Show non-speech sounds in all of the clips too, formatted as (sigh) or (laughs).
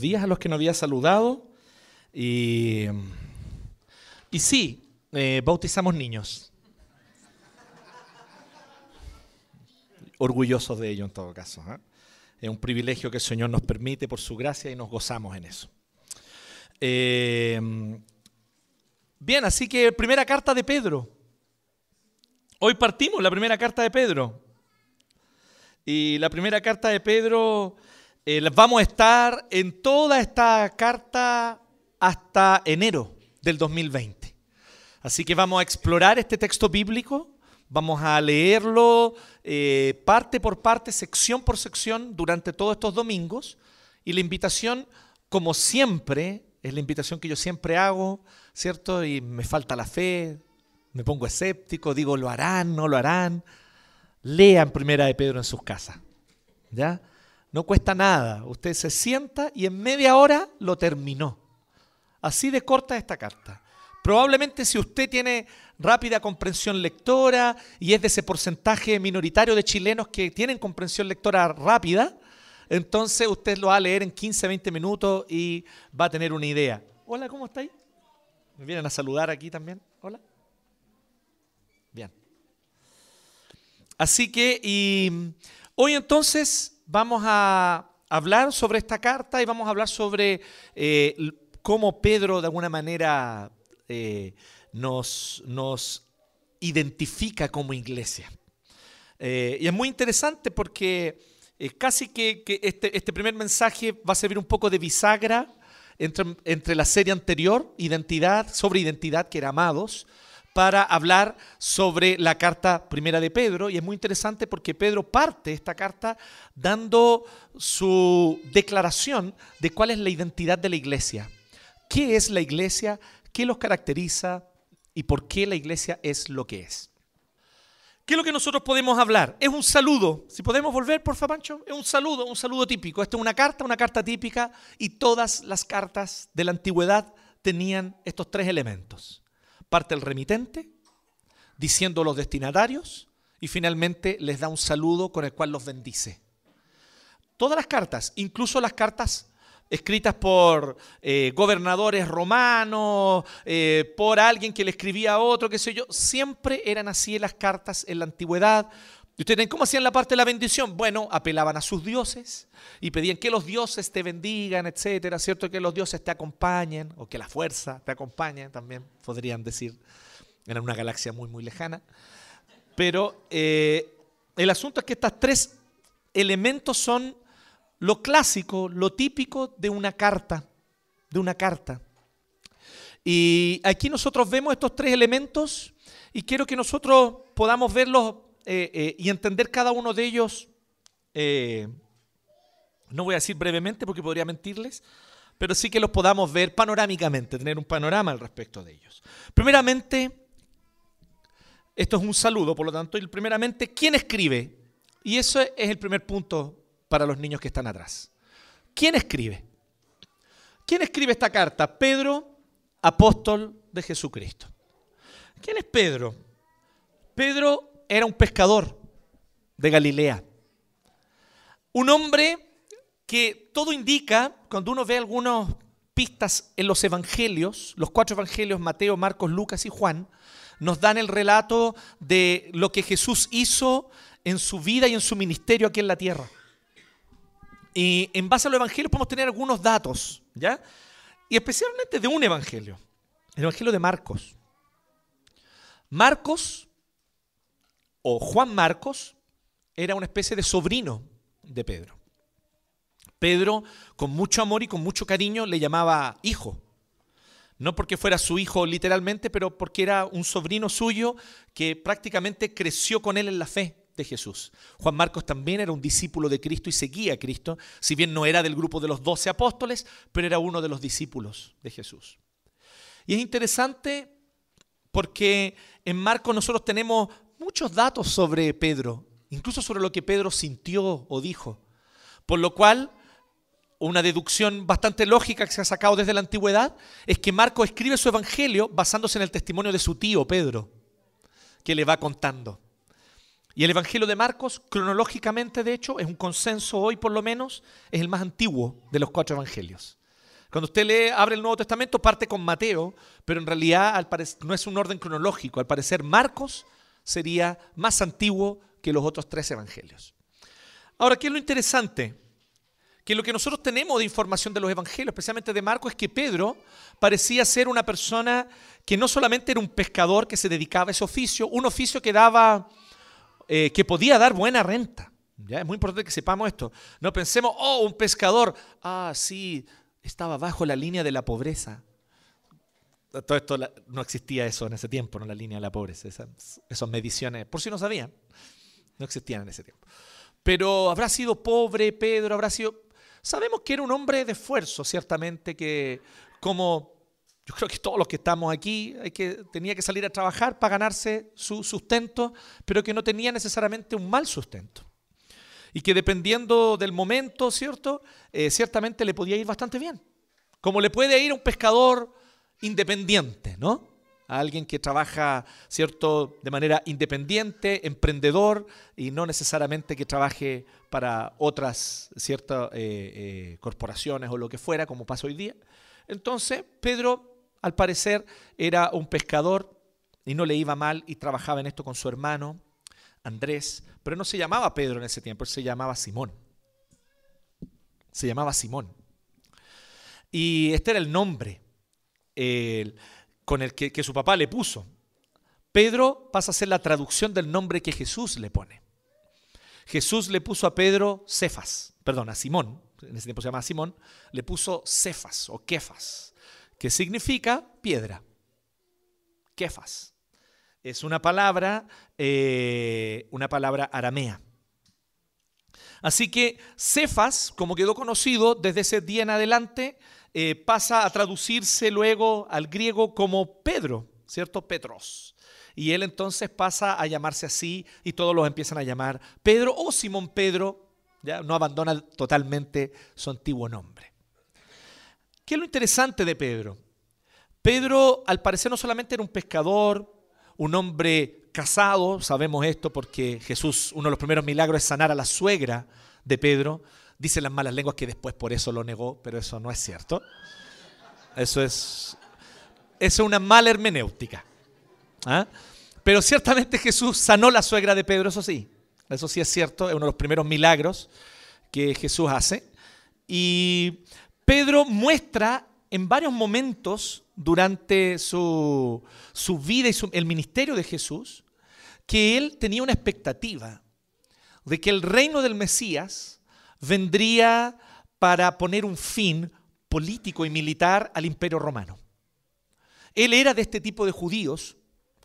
días a los que nos había saludado. Y, y sí, eh, bautizamos niños. Orgullosos de ello en todo caso. ¿eh? Es un privilegio que el Señor nos permite por su gracia y nos gozamos en eso. Eh, bien, así que primera carta de Pedro. Hoy partimos la primera carta de Pedro. Y la primera carta de Pedro, eh, vamos a estar en toda esta carta hasta enero del 2020. Así que vamos a explorar este texto bíblico, vamos a leerlo eh, parte por parte, sección por sección, durante todos estos domingos. Y la invitación, como siempre, es la invitación que yo siempre hago, ¿cierto? Y me falta la fe, me pongo escéptico, digo, ¿lo harán? ¿No lo harán? Lean Primera de Pedro en sus casas. ¿Ya? No cuesta nada. Usted se sienta y en media hora lo terminó. Así de corta esta carta. Probablemente si usted tiene rápida comprensión lectora y es de ese porcentaje minoritario de chilenos que tienen comprensión lectora rápida, entonces usted lo va a leer en 15, 20 minutos y va a tener una idea. Hola, ¿cómo estáis? ¿Me vienen a saludar aquí también? Hola. Bien. Así que y hoy entonces vamos a hablar sobre esta carta y vamos a hablar sobre eh, cómo Pedro de alguna manera eh, nos, nos, identifica como iglesia. Eh, y es muy interesante porque eh, casi que, que este, este, primer mensaje va a servir un poco de bisagra entre, entre la serie anterior, Identidad, sobre identidad, que era Amados, para hablar sobre la carta primera de Pedro. Y es muy interesante porque Pedro parte esta carta dando su declaración de cuál es la identidad de la iglesia. ¿Qué es la iglesia? ¿Qué los caracteriza? ¿Y por qué la iglesia es lo que es? ¿Qué es lo que nosotros podemos hablar? Es un saludo. Si podemos volver, por favor, Pancho. Es un saludo, un saludo típico. Esto es una carta, una carta típica. Y todas las cartas de la antigüedad tenían estos tres elementos parte el remitente, diciendo los destinatarios, y finalmente les da un saludo con el cual los bendice. Todas las cartas, incluso las cartas escritas por eh, gobernadores romanos, eh, por alguien que le escribía a otro, qué sé yo, siempre eran así las cartas en la antigüedad. ¿Y ustedes cómo hacían la parte de la bendición? Bueno, apelaban a sus dioses y pedían que los dioses te bendigan, etcétera, ¿cierto? Que los dioses te acompañen, o que la fuerza te acompañe, también podrían decir, en una galaxia muy, muy lejana. Pero eh, el asunto es que estos tres elementos son lo clásico, lo típico de una carta, de una carta. Y aquí nosotros vemos estos tres elementos y quiero que nosotros podamos verlos eh, eh, y entender cada uno de ellos, eh, no voy a decir brevemente porque podría mentirles, pero sí que los podamos ver panorámicamente, tener un panorama al respecto de ellos. Primeramente, esto es un saludo, por lo tanto, y primeramente, ¿quién escribe? Y eso es el primer punto para los niños que están atrás. ¿Quién escribe? ¿Quién escribe esta carta? Pedro, apóstol de Jesucristo. ¿Quién es Pedro? Pedro era un pescador de Galilea. Un hombre que todo indica, cuando uno ve algunas pistas en los evangelios, los cuatro evangelios, Mateo, Marcos, Lucas y Juan, nos dan el relato de lo que Jesús hizo en su vida y en su ministerio aquí en la tierra. Y en base a los evangelios podemos tener algunos datos, ¿ya? Y especialmente de un evangelio, el evangelio de Marcos. Marcos o Juan Marcos era una especie de sobrino de Pedro. Pedro, con mucho amor y con mucho cariño, le llamaba hijo. No porque fuera su hijo literalmente, pero porque era un sobrino suyo que prácticamente creció con él en la fe de Jesús. Juan Marcos también era un discípulo de Cristo y seguía a Cristo, si bien no era del grupo de los doce apóstoles, pero era uno de los discípulos de Jesús. Y es interesante porque en Marcos nosotros tenemos muchos datos sobre Pedro, incluso sobre lo que Pedro sintió o dijo. Por lo cual, una deducción bastante lógica que se ha sacado desde la antigüedad es que Marcos escribe su evangelio basándose en el testimonio de su tío Pedro, que le va contando. Y el evangelio de Marcos, cronológicamente de hecho, es un consenso hoy por lo menos, es el más antiguo de los cuatro evangelios. Cuando usted lee, abre el Nuevo Testamento, parte con Mateo, pero en realidad no es un orden cronológico. Al parecer Marcos sería más antiguo que los otros tres evangelios. Ahora, ¿qué es lo interesante? Que lo que nosotros tenemos de información de los evangelios, especialmente de Marcos, es que Pedro parecía ser una persona que no solamente era un pescador que se dedicaba a ese oficio, un oficio que daba, eh, que podía dar buena renta. ¿ya? Es muy importante que sepamos esto. No pensemos, oh, un pescador, ah, sí, estaba bajo la línea de la pobreza. Todo esto no existía eso en ese tiempo, no la línea de la pobreza, esas, esas mediciones, por si no sabían, no existían en ese tiempo. Pero habrá sido pobre Pedro, habrá sido... Sabemos que era un hombre de esfuerzo, ciertamente, que como yo creo que todos los que estamos aquí, hay que, tenía que salir a trabajar para ganarse su sustento, pero que no tenía necesariamente un mal sustento. Y que dependiendo del momento, ¿cierto? Eh, ciertamente le podía ir bastante bien. Como le puede ir a un pescador independiente, ¿no? A alguien que trabaja, ¿cierto?, de manera independiente, emprendedor, y no necesariamente que trabaje para otras ciertas eh, eh, corporaciones o lo que fuera, como pasa hoy día. Entonces, Pedro, al parecer, era un pescador y no le iba mal y trabajaba en esto con su hermano, Andrés, pero no se llamaba Pedro en ese tiempo, él se llamaba Simón. Se llamaba Simón. Y este era el nombre con el que, su papá le puso. Pedro pasa a ser la traducción del nombre que Jesús le pone. Jesús le puso a Pedro Cefas, perdón, a Simón, en ese tiempo se llamaba Simón, le puso Cefas o Kefas, que significa piedra. Kefas. Es una palabra, eh, una palabra aramea. Así que Cefas, como quedó conocido desde ese día en adelante, eh, pasa a traducirse luego al griego como Pedro, ¿cierto? Petros. Y él entonces pasa a llamarse así y todos los empiezan a llamar Pedro o Simón Pedro, ya no abandona totalmente su antiguo nombre. ¿Qué es lo interesante de Pedro? Pedro al parecer no solamente era un pescador, un hombre casado, sabemos esto porque Jesús, uno de los primeros milagros es sanar a la suegra de Pedro. Dicen las malas lenguas que después por eso lo negó, pero eso no es cierto. Eso es, eso es una mala hermenéutica. ¿Ah? Pero ciertamente Jesús sanó la suegra de Pedro, eso sí. Eso sí es cierto, es uno de los primeros milagros que Jesús hace. Y Pedro muestra en varios momentos durante su, su vida y su- el ministerio de Jesús que él tenía una expectativa de que el reino del Mesías vendría para poner un fin político y militar al imperio romano. Él era de este tipo de judíos,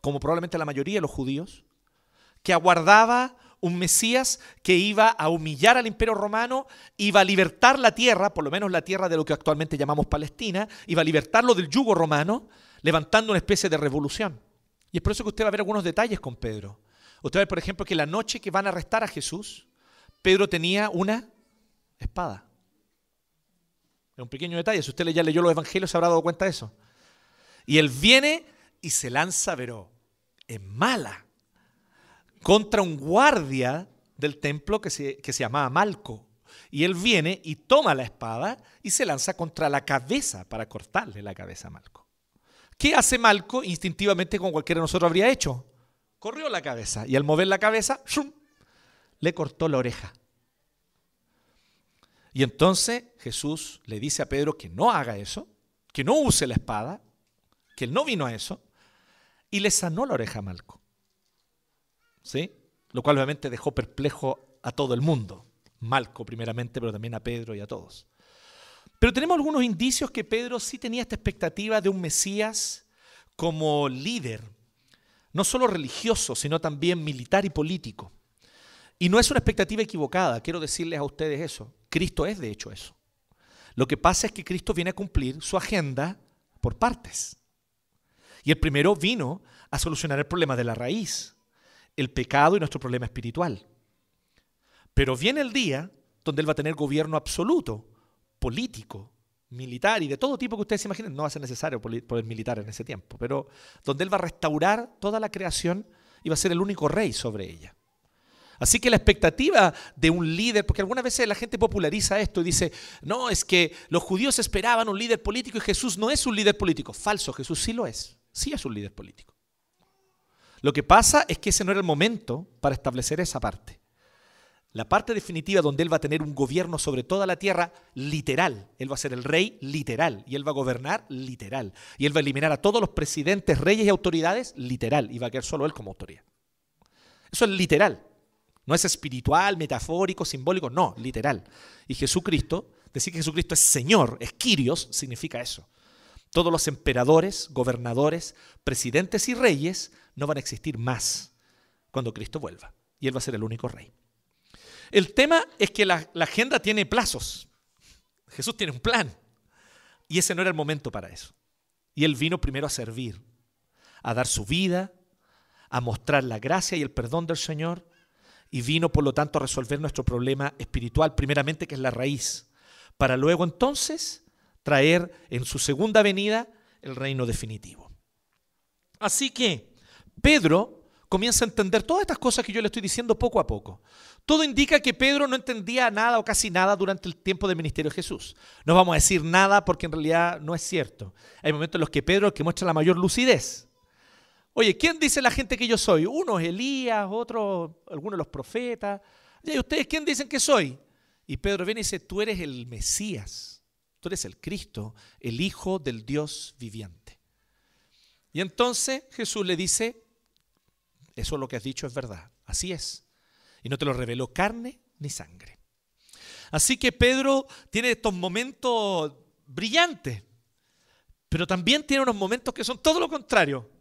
como probablemente la mayoría de los judíos, que aguardaba un Mesías que iba a humillar al imperio romano, iba a libertar la tierra, por lo menos la tierra de lo que actualmente llamamos Palestina, iba a libertarlo del yugo romano, levantando una especie de revolución. Y es por eso que usted va a ver algunos detalles con Pedro. Usted va por ejemplo, que la noche que van a arrestar a Jesús, Pedro tenía una espada. Es un pequeño detalle. Si usted ya leyó los evangelios, se habrá dado cuenta de eso. Y él viene y se lanza, pero en mala, contra un guardia del templo que se, que se llamaba Malco. Y él viene y toma la espada y se lanza contra la cabeza para cortarle la cabeza a Malco. ¿Qué hace Malco? Instintivamente, como cualquiera de nosotros habría hecho. Corrió la cabeza y al mover la cabeza, ¡shum! le cortó la oreja. Y entonces Jesús le dice a Pedro que no haga eso, que no use la espada, que él no vino a eso, y le sanó la oreja a Malco. ¿Sí? Lo cual obviamente dejó perplejo a todo el mundo. Malco primeramente, pero también a Pedro y a todos. Pero tenemos algunos indicios que Pedro sí tenía esta expectativa de un Mesías como líder, no solo religioso, sino también militar y político. Y no es una expectativa equivocada, quiero decirles a ustedes eso. Cristo es de hecho eso. Lo que pasa es que Cristo viene a cumplir su agenda por partes. Y el primero vino a solucionar el problema de la raíz. el pecado y nuestro problema espiritual. Pero viene el día donde Él va a tener gobierno absoluto, político, militar y de todo tipo que ustedes se imaginen. No va a ser necesario poder militar en ese tiempo, pero donde Él va a restaurar toda la creación y va a ser el único rey sobre ella. Así que la expectativa de un líder, porque algunas veces la gente populariza esto y dice, no, es que los judíos esperaban un líder político y Jesús no es un líder político. Falso, Jesús sí lo es, sí es un líder político. Lo que pasa es que ese no era el momento para establecer esa parte. La parte definitiva donde Él va a tener un gobierno sobre toda la tierra literal. Él va a ser el rey literal y Él va a gobernar literal. Y Él va a eliminar a todos los presidentes, reyes y autoridades literal. Y va a quedar solo Él como autoridad. Eso es literal. No es espiritual, metafórico, simbólico, no, literal. Y Jesucristo, decir que Jesucristo es Señor, es Kyrios, significa eso. Todos los emperadores, gobernadores, presidentes y reyes no van a existir más cuando Cristo vuelva. Y Él va a ser el único rey. El tema es que la, la agenda tiene plazos. Jesús tiene un plan. Y ese no era el momento para eso. Y Él vino primero a servir, a dar su vida, a mostrar la gracia y el perdón del Señor y vino por lo tanto a resolver nuestro problema espiritual, primeramente que es la raíz, para luego entonces traer en su segunda venida el reino definitivo. Así que Pedro comienza a entender todas estas cosas que yo le estoy diciendo poco a poco. Todo indica que Pedro no entendía nada o casi nada durante el tiempo del ministerio de Jesús. No vamos a decir nada porque en realidad no es cierto. Hay momentos en los que Pedro que muestra la mayor lucidez. Oye, ¿quién dice la gente que yo soy? Uno es Elías, otro, algunos los profetas. ¿Y ustedes quién dicen que soy? Y Pedro viene y dice, tú eres el Mesías, tú eres el Cristo, el Hijo del Dios viviente. Y entonces Jesús le dice, eso lo que has dicho es verdad, así es. Y no te lo reveló carne ni sangre. Así que Pedro tiene estos momentos brillantes, pero también tiene unos momentos que son todo lo contrario.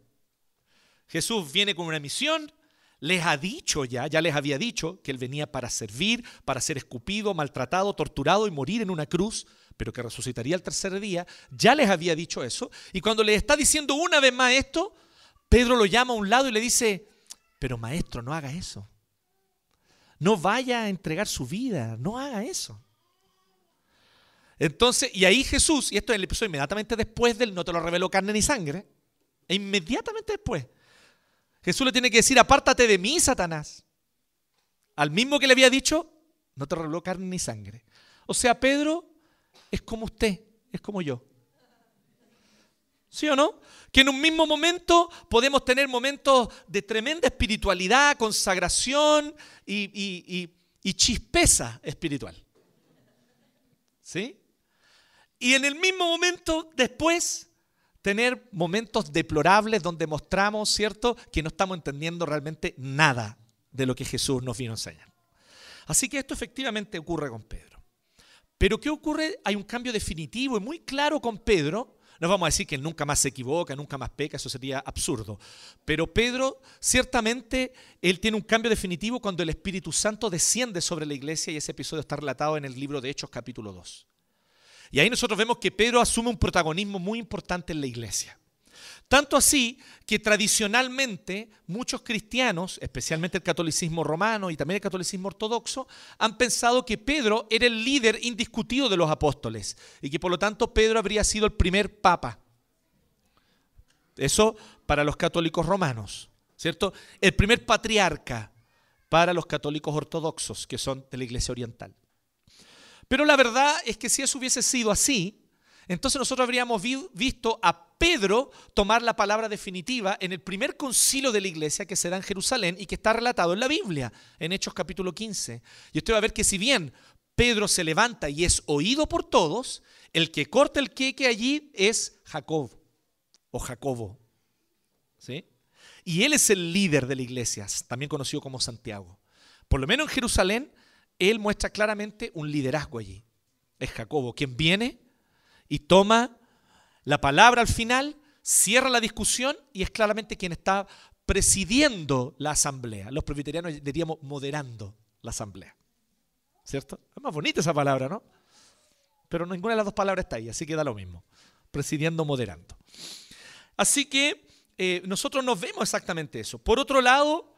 Jesús viene con una misión, les ha dicho ya, ya les había dicho que Él venía para servir, para ser escupido, maltratado, torturado y morir en una cruz, pero que resucitaría el tercer día. Ya les había dicho eso. Y cuando le está diciendo una vez más esto, Pedro lo llama a un lado y le dice, pero maestro, no haga eso. No vaya a entregar su vida, no haga eso. Entonces, y ahí Jesús, y esto es el episodio inmediatamente después del no te lo reveló carne ni sangre, e inmediatamente después, Jesús le tiene que decir, apártate de mí, Satanás. Al mismo que le había dicho, no te reveló carne ni sangre. O sea, Pedro es como usted, es como yo. ¿Sí o no? Que en un mismo momento podemos tener momentos de tremenda espiritualidad, consagración y, y chispeza espiritual. ¿Sí? Y en el mismo momento después tener momentos deplorables donde mostramos, ¿cierto?, que no estamos entendiendo realmente nada de lo que Jesús nos vino a enseñar. Así que esto efectivamente ocurre con Pedro. Pero ¿qué ocurre? Hay un cambio definitivo y muy claro con Pedro. No vamos a decir que nunca más se equivoca, nunca más peca, eso sería absurdo. Pero Pedro, ciertamente, él tiene un cambio definitivo cuando el Espíritu Santo desciende sobre la iglesia y ese episodio está relatado en el libro de Hechos capítulo 2. Y ahí nosotros vemos que Pedro asume un protagonismo muy importante en la iglesia. Tanto así que tradicionalmente muchos cristianos, especialmente el catolicismo romano y también el catolicismo ortodoxo, han pensado que Pedro era el líder indiscutido de los apóstoles y que por lo tanto Pedro habría sido el primer papa. Eso para los católicos romanos, ¿cierto? El primer patriarca para los católicos ortodoxos, que son de la iglesia oriental. Pero la verdad es que si eso hubiese sido así, entonces nosotros habríamos visto a Pedro tomar la palabra definitiva en el primer concilio de la iglesia que se da en Jerusalén y que está relatado en la Biblia, en Hechos capítulo 15. Y usted va a ver que si bien Pedro se levanta y es oído por todos, el que corta el queque allí es Jacob o Jacobo. ¿Sí? Y él es el líder de la iglesia, también conocido como Santiago. Por lo menos en Jerusalén él muestra claramente un liderazgo allí. Es Jacobo quien viene y toma la palabra al final, cierra la discusión y es claramente quien está presidiendo la asamblea. Los presbiterianos diríamos moderando la asamblea. ¿Cierto? Es más bonita esa palabra, ¿no? Pero ninguna de las dos palabras está ahí, así que da lo mismo. Presidiendo, moderando. Así que eh, nosotros nos vemos exactamente eso. Por otro lado,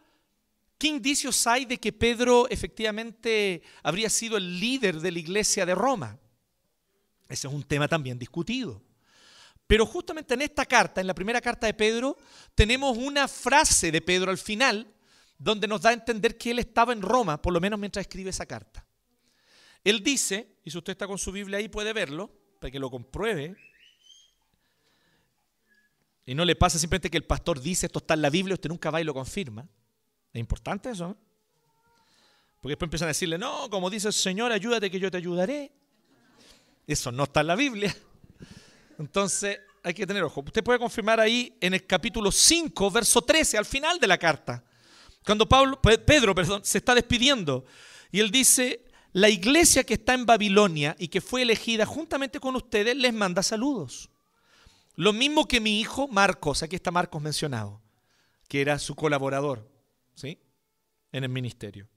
¿Qué indicios hay de que Pedro efectivamente habría sido el líder de la iglesia de Roma? Ese es un tema también discutido. Pero justamente en esta carta, en la primera carta de Pedro, tenemos una frase de Pedro al final donde nos da a entender que él estaba en Roma, por lo menos mientras escribe esa carta. Él dice, y si usted está con su Biblia ahí puede verlo, para que lo compruebe, y no le pasa simplemente que el pastor dice esto está en la Biblia, usted nunca va y lo confirma. Es importante eso, ¿no? Porque después empiezan a decirle, no, como dice el Señor, ayúdate que yo te ayudaré. Eso no está en la Biblia. Entonces hay que tener ojo. Usted puede confirmar ahí en el capítulo 5, verso 13, al final de la carta. Cuando Pablo, Pedro perdón, se está despidiendo y él dice, la iglesia que está en Babilonia y que fue elegida juntamente con ustedes les manda saludos. Lo mismo que mi hijo Marcos, aquí está Marcos mencionado, que era su colaborador, ¿sí? En el ministerio.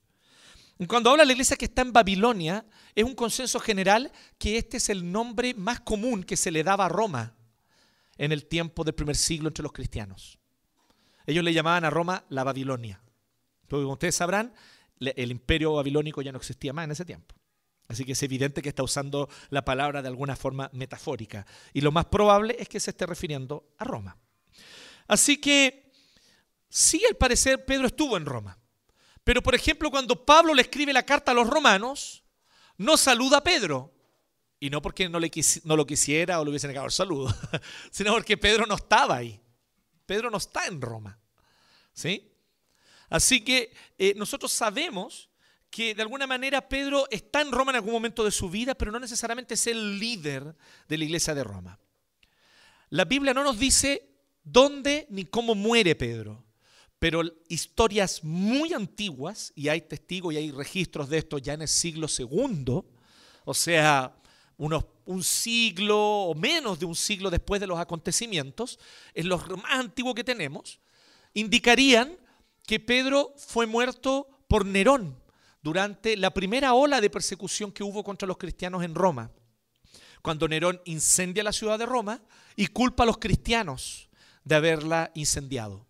Cuando habla de la iglesia que está en Babilonia, es un consenso general que este es el nombre más común que se le daba a Roma en el tiempo del primer siglo entre los cristianos. Ellos le llamaban a Roma la Babilonia. Porque como ustedes sabrán, el imperio babilónico ya no existía más en ese tiempo. Así que es evidente que está usando la palabra de alguna forma metafórica. Y lo más probable es que se esté refiriendo a Roma. Así que, sí, al parecer Pedro estuvo en Roma. Pero, por ejemplo, cuando Pablo le escribe la carta a los romanos, no saluda a Pedro. Y no porque no, lo quisiera o le hubiese negado el saludo, (laughs) sino porque Pedro no estaba ahí. Pedro no está en Roma. ¿Sí? Así que eh, nosotros sabemos que de alguna manera Pedro está en Roma en algún momento de su vida, pero no necesariamente es el líder de la iglesia de Roma. La Biblia no nos dice dónde ni cómo muere Pedro, pero historias muy antiguas, y hay testigos y hay registros de esto ya en el siglo segundo, o sea, unos, un siglo o menos de un siglo después de los acontecimientos, en los más antiguos que tenemos, indicarían que Pedro fue muerto por Nerón durante la primera ola de persecución que hubo contra los cristianos en Roma, cuando Nerón incendia la ciudad de Roma y culpa a los cristianos de haberla incendiado.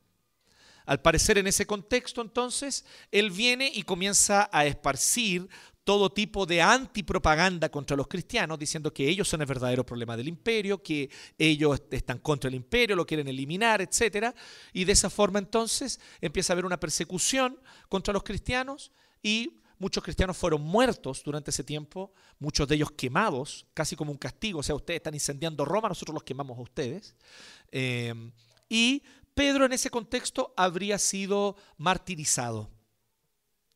Al parecer en ese contexto entonces, él viene y comienza a esparcir todo tipo de antipropaganda contra los cristianos, diciendo que ellos son el verdadero problema del imperio, que ellos están contra el imperio, lo quieren eliminar, etc. Y de esa forma entonces empieza a haber una persecución contra los cristianos y muchos cristianos fueron muertos durante ese tiempo, muchos de ellos quemados, casi como un castigo, o sea, ustedes están incendiando Roma, nosotros los quemamos a ustedes. Eh, y Pedro en ese contexto habría sido martirizado.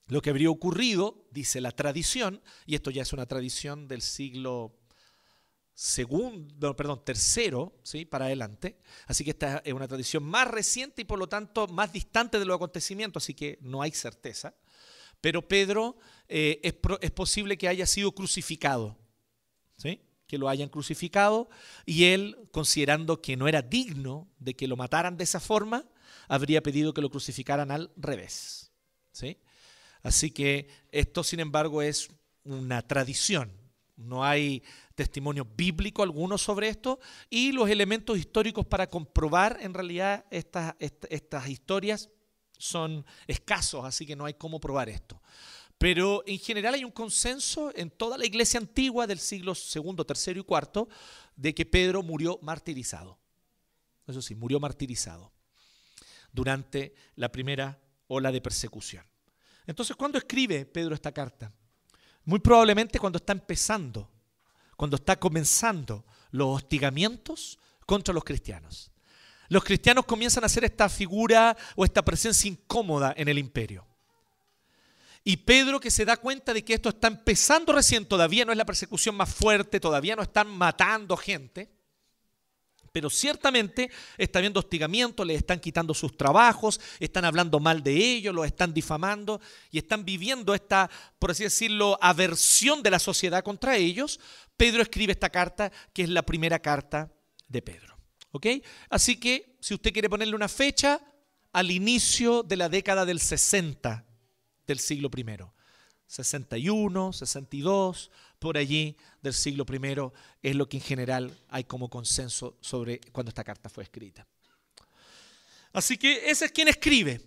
Lo que habría ocurrido, dice la tradición, y esto ya es una tradición del siglo segundo, perdón, tercero, ¿sí? para adelante. Así que esta es una tradición más reciente y por lo tanto más distante de los acontecimientos, así que no hay certeza. Pero Pedro eh, es, es, posible que haya sido crucificado, ¿sí? Que lo hayan crucificado, y él, considerando que no era digno de que lo mataran de esa forma, habría pedido que lo crucificaran al revés. ¿sí? Así que esto, sin embargo, es una tradición. No hay testimonio bíblico alguno sobre esto y los elementos históricos para comprobar en realidad estas, estas, historias son escasos, así que no hay cómo probar esto. Pero en general hay un consenso en toda la iglesia antigua del siglo segundo, tercero y cuarto de que Pedro murió martirizado. Eso sí, murió martirizado durante la primera ola de persecución. Entonces, ¿cuándo escribe Pedro esta carta? Muy probablemente cuando está empezando, cuando está comenzando los hostigamientos contra los cristianos. Los cristianos comienzan a hacer esta figura o esta presencia incómoda en el imperio. Y Pedro que se da cuenta de que esto está empezando recién, todavía no es la persecución más fuerte, todavía no están matando gente, pero ciertamente está habiendo hostigamiento, les están quitando sus trabajos, están hablando mal de ellos, los están difamando y están viviendo esta, por así decirlo, aversión de la sociedad contra ellos. Pedro escribe esta carta, que es la primera carta de Pedro. ¿Ok? Así que, si usted quiere ponerle una fecha, al inicio de la década del 60 del siglo I. 61, 62, por allí del siglo I, es lo que en general hay como consenso sobre cuando esta carta fue escrita. Así que ese es quien escribe.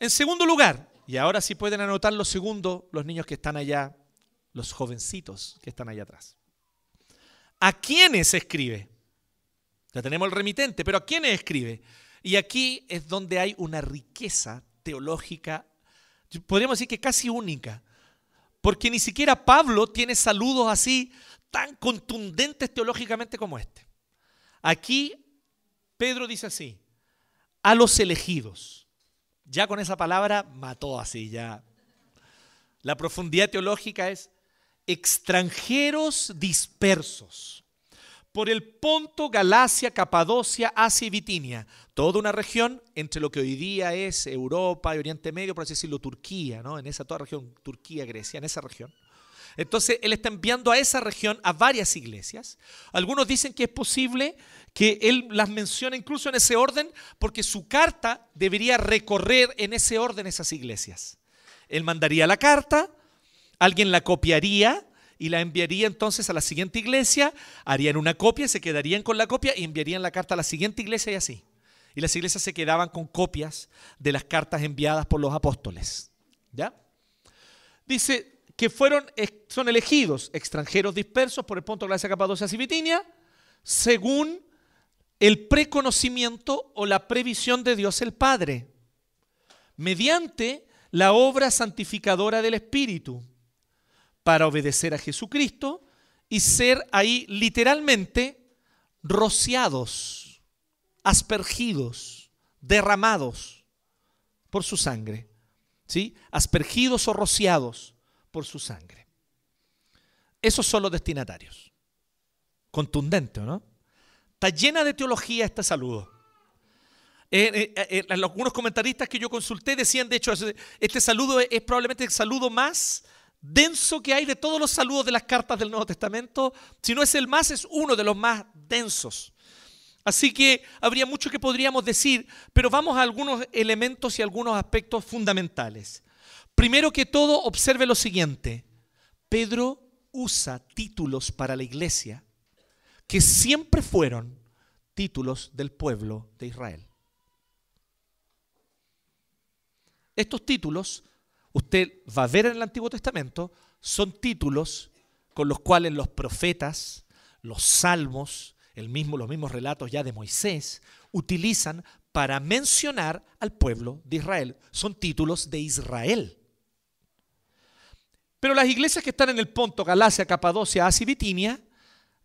En segundo lugar, Y ahora sí pueden anotar lo segundo los niños que están allá, los jovencitos que están allá atrás. ¿A quiénes escribe? Ya tenemos el remitente, pero ¿a quiénes escribe? Y aquí es donde hay una riqueza teológica, podríamos decir que casi única, porque ni siquiera Pablo tiene saludos así tan contundentes teológicamente como este. Aquí Pedro dice así, a los elegidos. Ya con esa palabra mató así, ya. La profundidad teológica es extranjeros dispersos por el Ponto, Galacia, Capadocia, Asia y Bitinia, toda una región entre lo que hoy día es Europa y Oriente Medio, por así decirlo, Turquía, ¿no? En esa toda región, Turquía, Grecia, en esa región. Entonces, él está enviando a esa región a varias iglesias. Algunos dicen que es posible que él las mencione incluso en ese orden, porque su carta debería recorrer en ese orden esas iglesias. Él mandaría la carta, alguien la copiaría y la enviaría entonces a la siguiente iglesia, harían una copia, se quedarían con la copia y enviarían la carta a la siguiente iglesia y así. Y las iglesias se quedaban con copias de las cartas enviadas por los apóstoles. ¿Ya? Dice que fueron, son elegidos extranjeros dispersos por el punto de Gracia, Capadocia y según el preconocimiento o la previsión de Dios el Padre, mediante la obra santificadora del Espíritu para obedecer a Jesucristo y ser ahí literalmente rociados, aspergidos, derramados por su sangre. ¿Sí? Aspergidos o rociados por su sangre. Esos son los destinatarios. Contundente, ¿no? Está llena de teología este saludo. Eh, eh, eh, algunos comentaristas que yo consulté decían, de hecho, este saludo es probablemente el saludo más denso que hay de todos los saludos de las cartas del Nuevo Testamento. Si no es el más, es uno de los más densos. Así que habría mucho que podríamos decir, pero vamos a algunos elementos y algunos aspectos fundamentales. Primero que todo, observe lo siguiente. Pedro usa títulos para la iglesia que siempre fueron títulos del pueblo de Israel. Estos títulos usted va a ver en el Antiguo Testamento, son títulos con los cuales los profetas, los salmos, el mismo, los mismos relatos ya de Moisés, utilizan para mencionar al pueblo de Israel. Son títulos de Israel. Pero las iglesias que están en el Ponto, Galacia, Capadocia, Asia y Bitinia,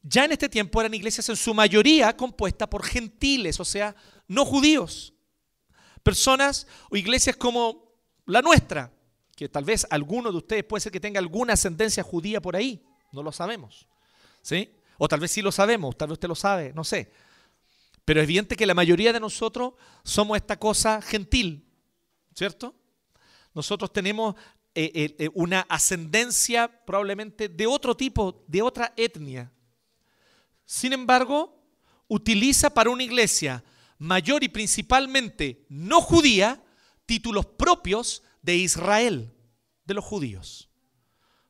ya en este tiempo eran iglesias en su mayoría compuestas por gentiles, o sea, no judíos. Personas o iglesias como la nuestra, que tal vez alguno de ustedes puede ser que tenga alguna ascendencia judía por ahí, no lo sabemos. ¿Sí? O tal vez sí lo sabemos, tal vez usted lo sabe, no sé. Pero es evidente que la mayoría de nosotros somos esta cosa gentil, ¿cierto? Nosotros tenemos eh, eh, eh, una ascendencia probablemente de otro tipo, de otra etnia. Sin embargo, utiliza para una iglesia mayor y principalmente no judía títulos propios de Israel, de los judíos.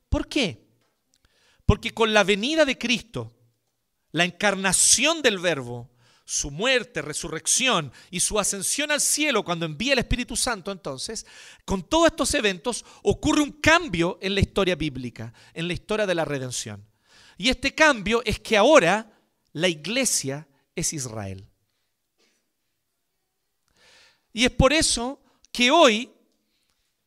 ¿Por qué? Porque con la venida de Cristo, la encarnación del Verbo, su muerte, resurrección y su ascensión al cielo cuando envía el Espíritu Santo, entonces, con todos estos eventos ocurre un cambio en la historia bíblica, en la historia de la redención. Y este cambio es que ahora la iglesia es Israel. Y es por eso que hoy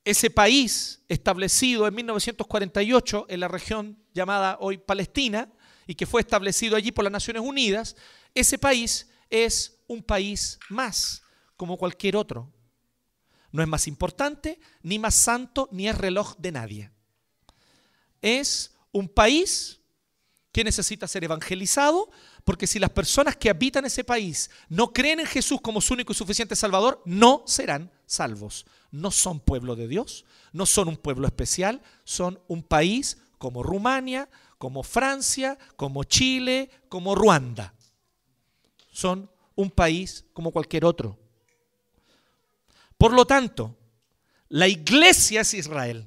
ese país establecido en 1948 en la región llamada hoy Palestina y que fue establecido allí por las Naciones Unidas, ese país es un país más, como cualquier otro. No es más importante, ni más santo, ni es reloj de nadie. Es un país que necesita ser evangelizado, porque si las personas que habitan ese país no creen en Jesús como su único y suficiente Salvador, no serán salvos. No son pueblo de Dios, no son un pueblo especial, son un país como Rumania, como Francia, como Chile, como Ruanda. Son un país como cualquier otro. Por lo tanto, la iglesia es Israel.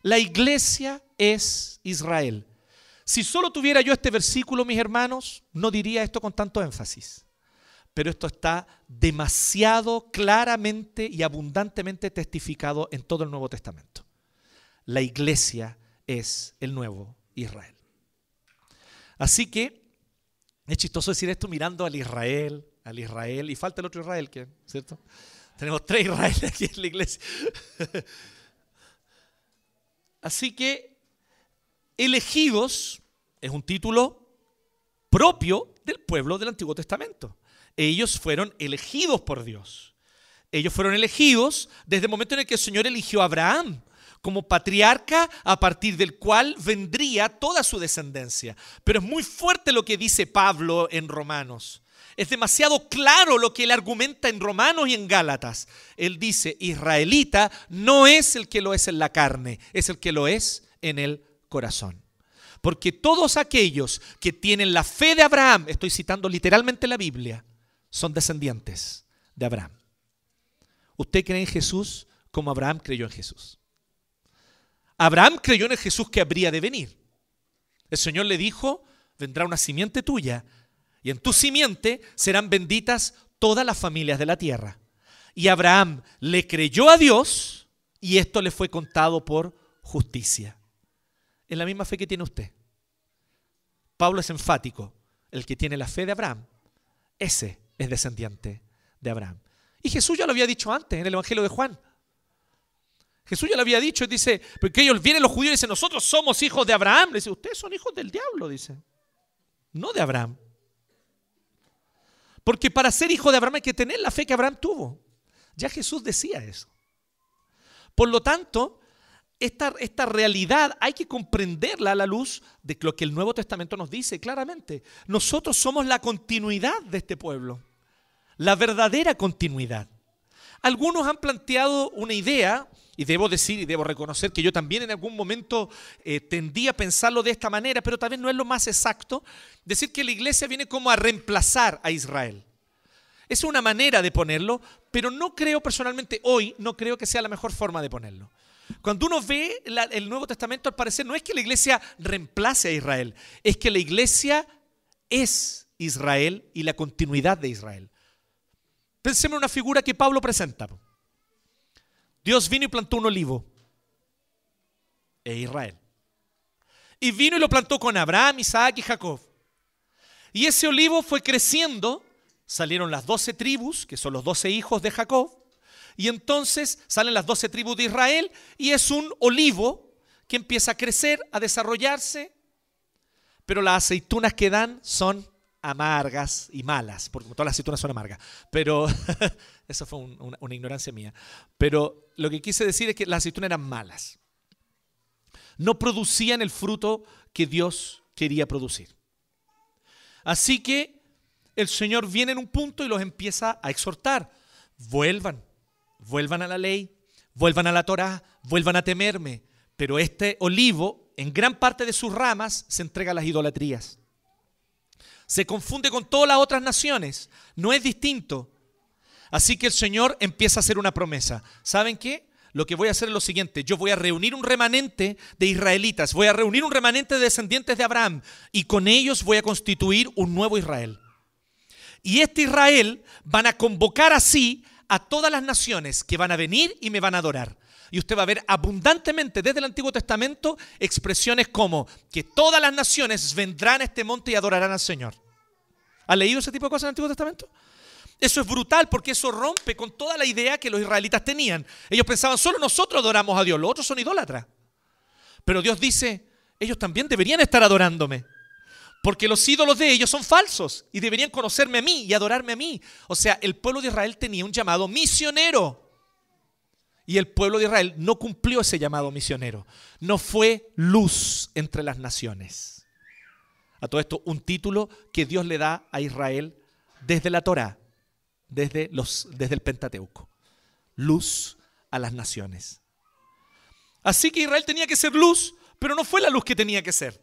La iglesia es Israel. Si solo tuviera yo este versículo, mis hermanos, no diría esto con tanto énfasis. Pero esto está demasiado claramente y abundantemente testificado en todo el Nuevo Testamento. La iglesia es el nuevo Israel. Así que es chistoso decir esto mirando al Israel, al Israel, y falta el otro Israel, que, ¿cierto? Tenemos tres Israel aquí en la iglesia. Así que elegidos es un título propio del pueblo del Antiguo Testamento. Ellos fueron elegidos por Dios. Ellos fueron elegidos desde el momento en el que el Señor eligió a Abraham como patriarca a partir del cual vendría toda su descendencia. Pero es muy fuerte lo que dice Pablo en Romanos. Es demasiado claro lo que él argumenta en Romanos y en Gálatas. Él dice, israelita no es el que lo es en la carne, es el que lo es en el corazón. Porque todos aquellos que tienen la fe de Abraham, estoy citando literalmente la Biblia, son descendientes de Abraham. Usted cree en Jesús como Abraham creyó en Jesús. Abraham creyó en el Jesús que habría de venir. El Señor le dijo, vendrá una simiente tuya y en tu simiente serán benditas todas las familias de la tierra. Y Abraham le creyó a Dios y esto le fue contado por justicia. Es la misma fe que tiene usted. Pablo es enfático. El que tiene la fe de Abraham, ese es descendiente de Abraham. Y Jesús ya lo había dicho antes en el Evangelio de Juan. Jesús ya lo había dicho, dice, porque ellos vienen los judíos y dicen, nosotros somos hijos de Abraham. Le dice, ustedes son hijos del diablo, dice. No de Abraham. Porque para ser hijo de Abraham hay que tener la fe que Abraham tuvo. Ya Jesús decía eso. Por lo tanto, esta, realidad hay que comprenderla a la luz de lo que el Nuevo Testamento nos dice claramente. Nosotros somos la continuidad de este pueblo, la verdadera continuidad. Algunos han planteado una idea, y debo decir y debo reconocer que yo también en algún momento eh, tendí a pensarlo de esta manera, pero tal vez no es lo más exacto, decir que la iglesia viene como a reemplazar a Israel. Es una manera de ponerlo, pero no creo personalmente hoy, no creo que sea la mejor forma de ponerlo. Cuando uno ve el Nuevo Testamento, al parecer no es que la iglesia reemplace a Israel, es que la iglesia es Israel y la continuidad de Israel. Pensemos en una figura que Pablo presenta. Dios vino y plantó un olivo. E Israel. Y vino y lo plantó con Abraham, Isaac y Jacob. Y ese olivo fue creciendo. Salieron las doce tribus, que son los doce hijos de Jacob. Y entonces salen las doce tribus de Israel y es un olivo que empieza a crecer, a desarrollarse. Pero las aceitunas que dan son amargas y malas, porque todas las aceitunas son amargas, pero (laughs) eso fue una, una ignorancia mía. Pero lo que quise decir es que las aceitunas eran malas. No producían el fruto que Dios quería producir. Así que el Señor viene en un punto y los empieza a exhortar. Vuelvan, vuelvan a la ley, vuelvan a la Torah, vuelvan a temerme. Pero este olivo, en gran parte de sus ramas, se entrega a las idolatrías se confunde con todas las otras naciones, no es distinto. Así que el Señor empieza a hacer una promesa. ¿Saben qué? Lo que voy a hacer es lo siguiente, yo voy a reunir un remanente de israelitas, voy a reunir un remanente de descendientes de Abraham y con ellos voy a constituir un nuevo Israel. Y este Israel van a convocar así a todas las naciones que van a venir y me van a adorar. Y usted va a ver abundantemente desde el Antiguo Testamento expresiones como que todas las naciones vendrán a este monte y adorarán al Señor. ¿Ha leído ese tipo de cosas en el Antiguo Testamento? Eso es brutal porque eso rompe con toda la idea que los israelitas tenían. Ellos pensaban, solo nosotros adoramos a Dios, los otros son idólatras. Pero Dios dice, ellos también deberían estar adorándome. Porque los ídolos de ellos son falsos y deberían conocerme a mí y adorarme a mí. O sea, el pueblo de Israel tenía un llamado misionero. Y el pueblo de Israel no cumplió ese llamado misionero. No fue luz entre las naciones. A todo esto, un título que Dios le da a Israel desde la Torá, desde, los, desde el Pentateuco. Luz a las naciones. Así que Israel tenía que ser luz, pero no fue la luz que tenía que ser.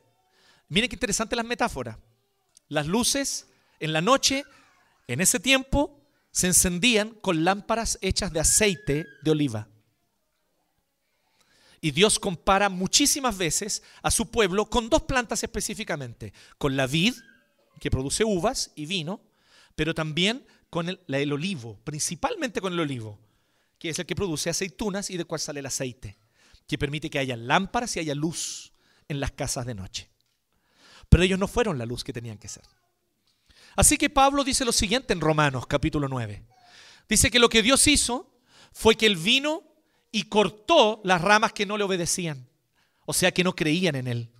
Miren qué interesante las metáforas. Las luces en la noche, en ese tiempo, se encendían con lámparas hechas de aceite de oliva. Y Dios compara muchísimas veces a su pueblo con dos plantas específicamente, con la vid, que produce uvas y vino, pero también con el, olivo, principalmente con el olivo, que es el que produce aceitunas y del cual sale el aceite, que permite que haya lámparas y haya luz en las casas de noche. Pero ellos no fueron la luz que tenían que ser. Así que Pablo dice lo siguiente en Romanos capítulo 9. Dice que lo que Dios hizo fue que él vino y cortó las ramas que no le obedecían, o sea, que no creían en él.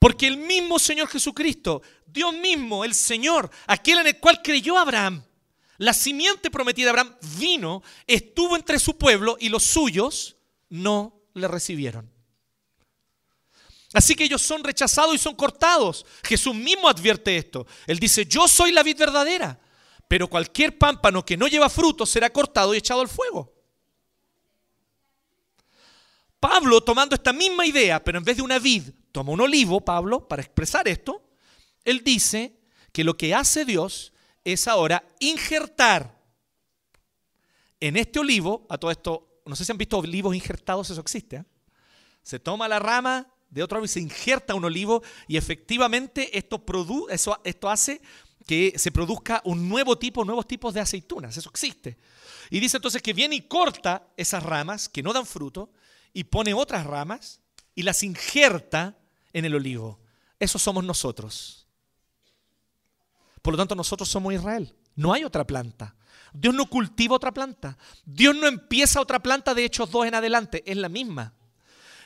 Porque el mismo Señor Jesucristo, Dios mismo, el Señor, aquel en el cual creyó Abraham, la simiente prometida de Abraham, vino, estuvo entre su pueblo y los suyos no le recibieron. Así que ellos son rechazados y son cortados. Jesús mismo advierte esto. Él dice, yo soy la vid verdadera, pero cualquier pámpano que no lleva fruto será cortado y echado al fuego. Pablo, tomando esta misma idea, pero en vez de una vid, toma un olivo, Pablo, para expresar esto, él dice que lo que hace Dios es ahora injertar en este olivo, a todo esto, no sé si han visto olivos injertados, eso existe. ¿eh? Se toma la rama de otro árbol y se injerta un olivo y efectivamente esto, produ eso, esto hace que se produzca un nuevo tipo, nuevos tipos de aceitunas, eso existe. Y dice entonces que viene y corta esas ramas que no dan fruto y pone otras ramas y las injerta en el olivo. Eso somos nosotros. Por lo tanto, nosotros somos Israel. No hay otra planta. Dios no cultiva otra planta. Dios no empieza otra planta de Hechos 2 en adelante. Es la misma.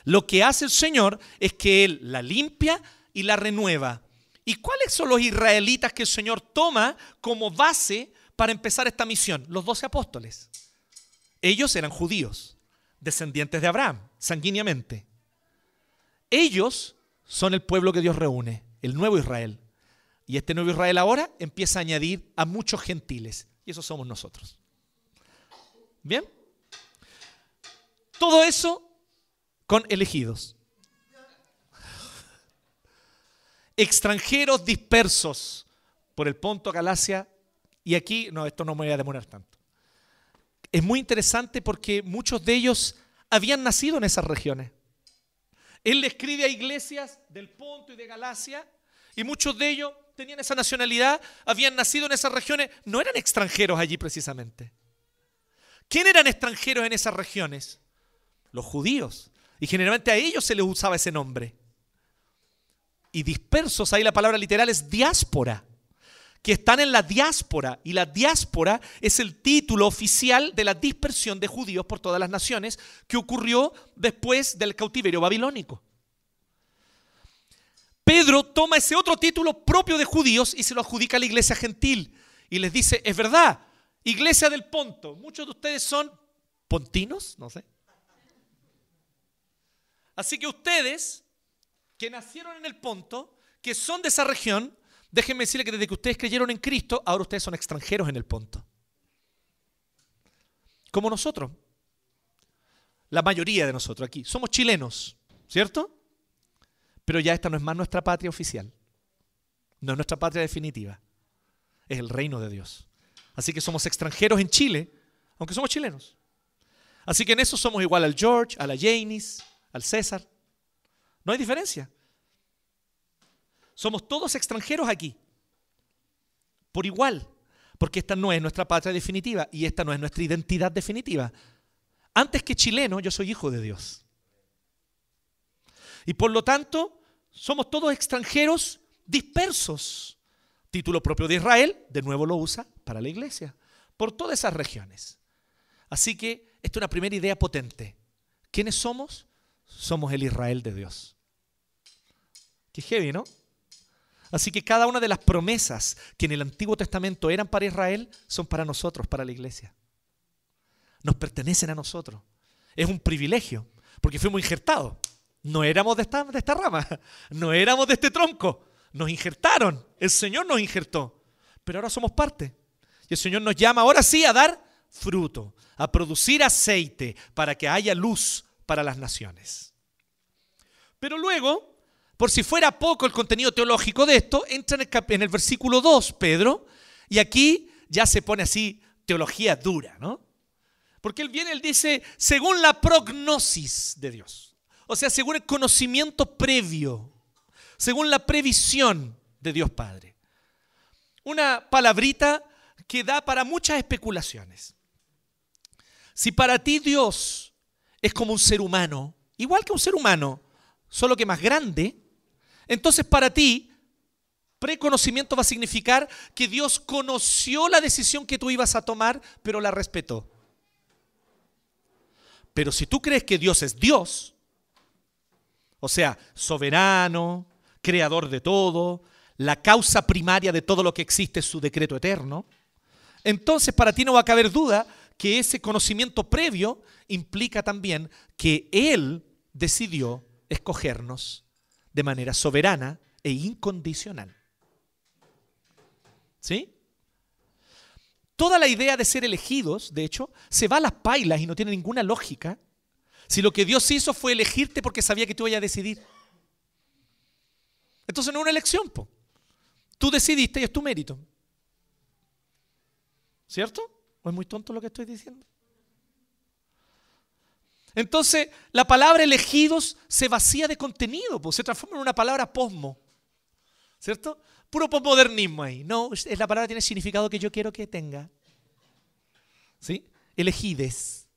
Lo que hace el Señor es que Él la limpia y la renueva. ¿Y cuáles son los israelitas que el Señor toma como base para empezar esta misión? Los doce apóstoles. Ellos eran judíos, descendientes de Abraham, sanguíneamente. Ellos son el pueblo que Dios reúne, el nuevo Israel. Y este nuevo Israel ahora empieza a añadir a muchos gentiles. Y esos somos nosotros. ¿Bien? Todo eso con elegidos. Extranjeros dispersos por el Ponto, Galacia. Y aquí, no, esto no me voy a demorar tanto. Es muy interesante porque muchos de ellos habían nacido en esas regiones. Él le escribe a iglesias del Ponto y de Galacia y muchos de ellos tenían esa nacionalidad, habían nacido en esas regiones, no eran extranjeros allí precisamente. ¿Quién eran extranjeros en esas regiones? Los judíos. Y generalmente a ellos se les usaba ese nombre. Y dispersos, ahí la palabra literal es diáspora, que están en la diáspora. Y la diáspora es el título oficial de la dispersión de judíos por todas las naciones que ocurrió después del cautiverio babilónico. Pedro toma ese otro título propio de judíos y se lo adjudica a la iglesia gentil. Y les dice, es verdad, iglesia del Ponto, muchos de ustedes son pontinos, no sé. Así que ustedes, que nacieron en el Ponto, que son de esa región, déjenme decirles que desde que ustedes creyeron en Cristo, ahora ustedes son extranjeros en el Ponto. Como nosotros. La mayoría de nosotros aquí. Somos chilenos, ¿cierto? Pero ya esta no es más nuestra patria oficial. No es nuestra patria definitiva. Es el reino de Dios. Así que somos extranjeros en Chile, aunque somos chilenos. Así que en eso somos igual al George, a la Janice, al César. No hay diferencia. Somos todos extranjeros aquí. Por igual. Porque esta no es nuestra patria definitiva y esta no es nuestra identidad definitiva. Antes que chileno, yo soy hijo de Dios. Y por lo tanto, somos todos extranjeros dispersos. Título propio de Israel, de nuevo lo usa para la iglesia, por todas esas regiones. Así que esta es una primera idea potente. ¿Quiénes somos? Somos el Israel de Dios. Qué heavy, ¿no? Así que cada una de las promesas que en el Antiguo Testamento eran para Israel son para nosotros, para la iglesia. Nos pertenecen a nosotros. Es un privilegio, porque fuimos injertados. No éramos de esta, de esta rama, (laughs) no éramos de este tronco. Nos injertaron, el Señor nos injertó, pero ahora somos parte. Y el Señor nos llama ahora sí a dar fruto, a producir aceite para que haya luz para las naciones. Pero luego, por si fuera poco el contenido teológico de esto, entra en el, versículo 2, Pedro, y aquí ya se pone así teología dura, ¿no? Porque él viene, él dice, según la prognosis de Dios. O sea, según el conocimiento previo, según la previsión de Dios Padre. Una palabrita que da para muchas especulaciones. Si para ti Dios es como un ser humano, igual que un ser humano, solo que más grande, entonces para ti preconocimiento va a significar que Dios conoció la decisión que tú ibas a tomar, pero la respetó. Pero si tú crees que Dios es Dios, o sea, soberano, creador de todo, la causa primaria de todo lo que existe es su decreto eterno, entonces para ti no va a caber duda que ese conocimiento previo implica también que Él decidió escogernos de manera soberana e incondicional. ¿Sí? Toda la idea de ser elegidos, de hecho, se va a las pailas y no tiene ninguna lógica. Si lo que Dios hizo fue elegirte porque sabía que tú ibas a decidir. Entonces no es una elección, po. Tú decidiste y es tu mérito. ¿Cierto? ¿O es muy tonto lo que estoy diciendo? Entonces, la palabra elegidos se vacía de contenido, pues, se transforma en una palabra posmo. ¿Cierto? Puro posmodernismo ahí. No, la palabra tiene el significado que yo quiero que tenga. ¿Sí? Elegides.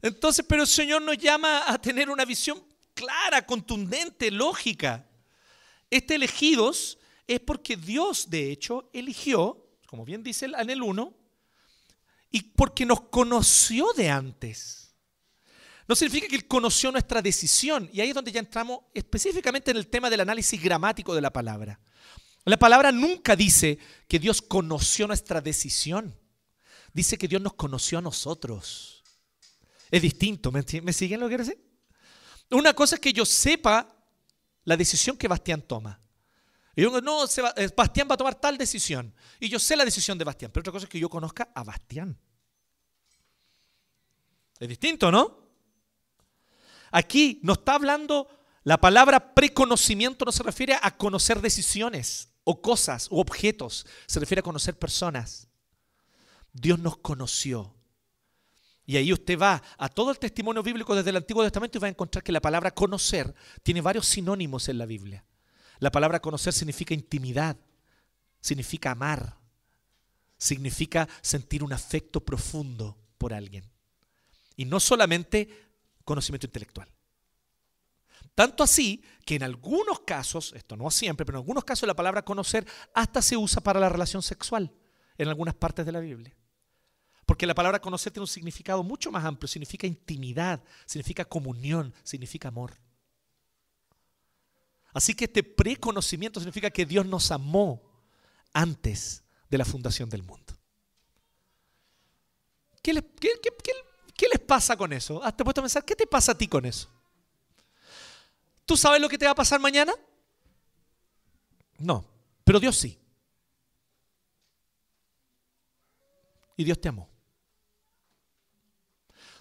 Entonces, pero el Señor nos llama a tener una visión clara, contundente, lógica. Este elegidos es porque Dios, de hecho, eligió, como bien dice en el 1, y porque nos conoció de antes. No significa que Él conoció nuestra decisión. Y ahí es donde ya entramos específicamente en el tema del análisis gramático de la palabra. La palabra nunca dice que Dios conoció nuestra decisión. Dice que Dios nos conoció a nosotros. Es distinto. ¿Me, enti- ¿me siguen lo que quiero decir? Una cosa es que yo sepa la decisión que Bastián toma. Y yo no, eh, Bastián va a tomar tal decisión. Y yo sé la decisión de Bastián. Pero otra cosa es que yo conozca a Bastián. Es distinto, ¿no? Aquí no está hablando, la palabra preconocimiento no se refiere a conocer decisiones o cosas o objetos. Se refiere a conocer personas. Dios nos conoció. Y ahí usted va a todo el testimonio bíblico desde el Antiguo Testamento y va a encontrar que la palabra conocer tiene varios sinónimos en la Biblia. La palabra conocer significa intimidad, significa amar, significa sentir un afecto profundo por alguien. Y no solamente conocimiento intelectual. Tanto así que en algunos casos, esto no siempre, pero en algunos casos la palabra conocer hasta se usa para la relación sexual en algunas partes de la Biblia. Porque la palabra conocer tiene un significado mucho más amplio, significa intimidad, significa comunión, significa amor. Así que este preconocimiento significa que Dios nos amó antes de la fundación del mundo. ¿Qué les, pasa con eso? ¿Has te puesto a pensar qué te pasa a ti con eso? ¿Tú sabes lo que te va a pasar mañana? No, pero Dios sí. Y Dios te amó.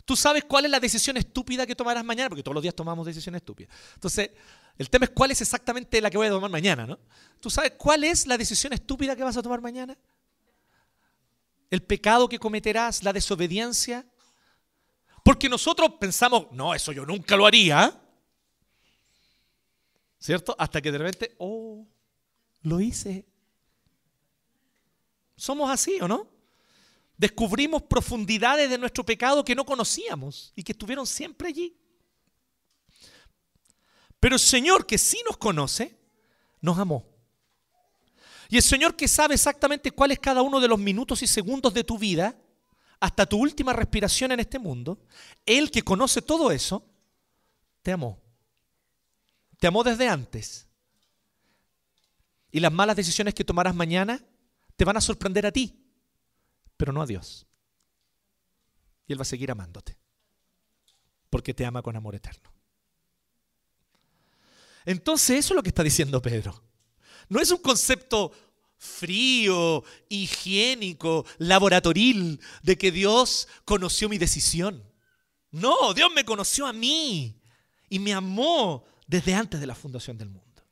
¿Tú sabes cuál es la decisión estúpida que tomarás mañana? Porque todos los días tomamos decisiones estúpidas. Entonces, el tema es cuál es exactamente la que voy a tomar mañana, ¿no? ¿Tú sabes cuál es la decisión estúpida que vas a tomar mañana? ¿El pecado que cometerás? ¿La desobediencia? Porque nosotros pensamos, no, eso yo nunca lo haría. ¿Cierto? Hasta que de repente, oh, lo hice. Somos así, ¿o no? Descubrimos profundidades de nuestro pecado que no conocíamos y que estuvieron siempre allí. Pero el Señor, que sí nos conoce, nos amó. Y el Señor que sabe exactamente cuál es cada uno de los minutos y segundos de tu vida, hasta tu última respiración en este mundo, Él que conoce todo eso, te amó. Te amó desde antes. Y las malas decisiones que tomarás mañana te van a sorprender a ti, pero no a Dios. Y Él va a seguir amándote, porque te ama con amor eterno. Entonces eso es lo que está diciendo Pedro. No es un concepto frío, higiénico, laboratoril, de que Dios conoció mi decisión. No, Dios me conoció a mí y me amó desde antes de la fundación del mundo.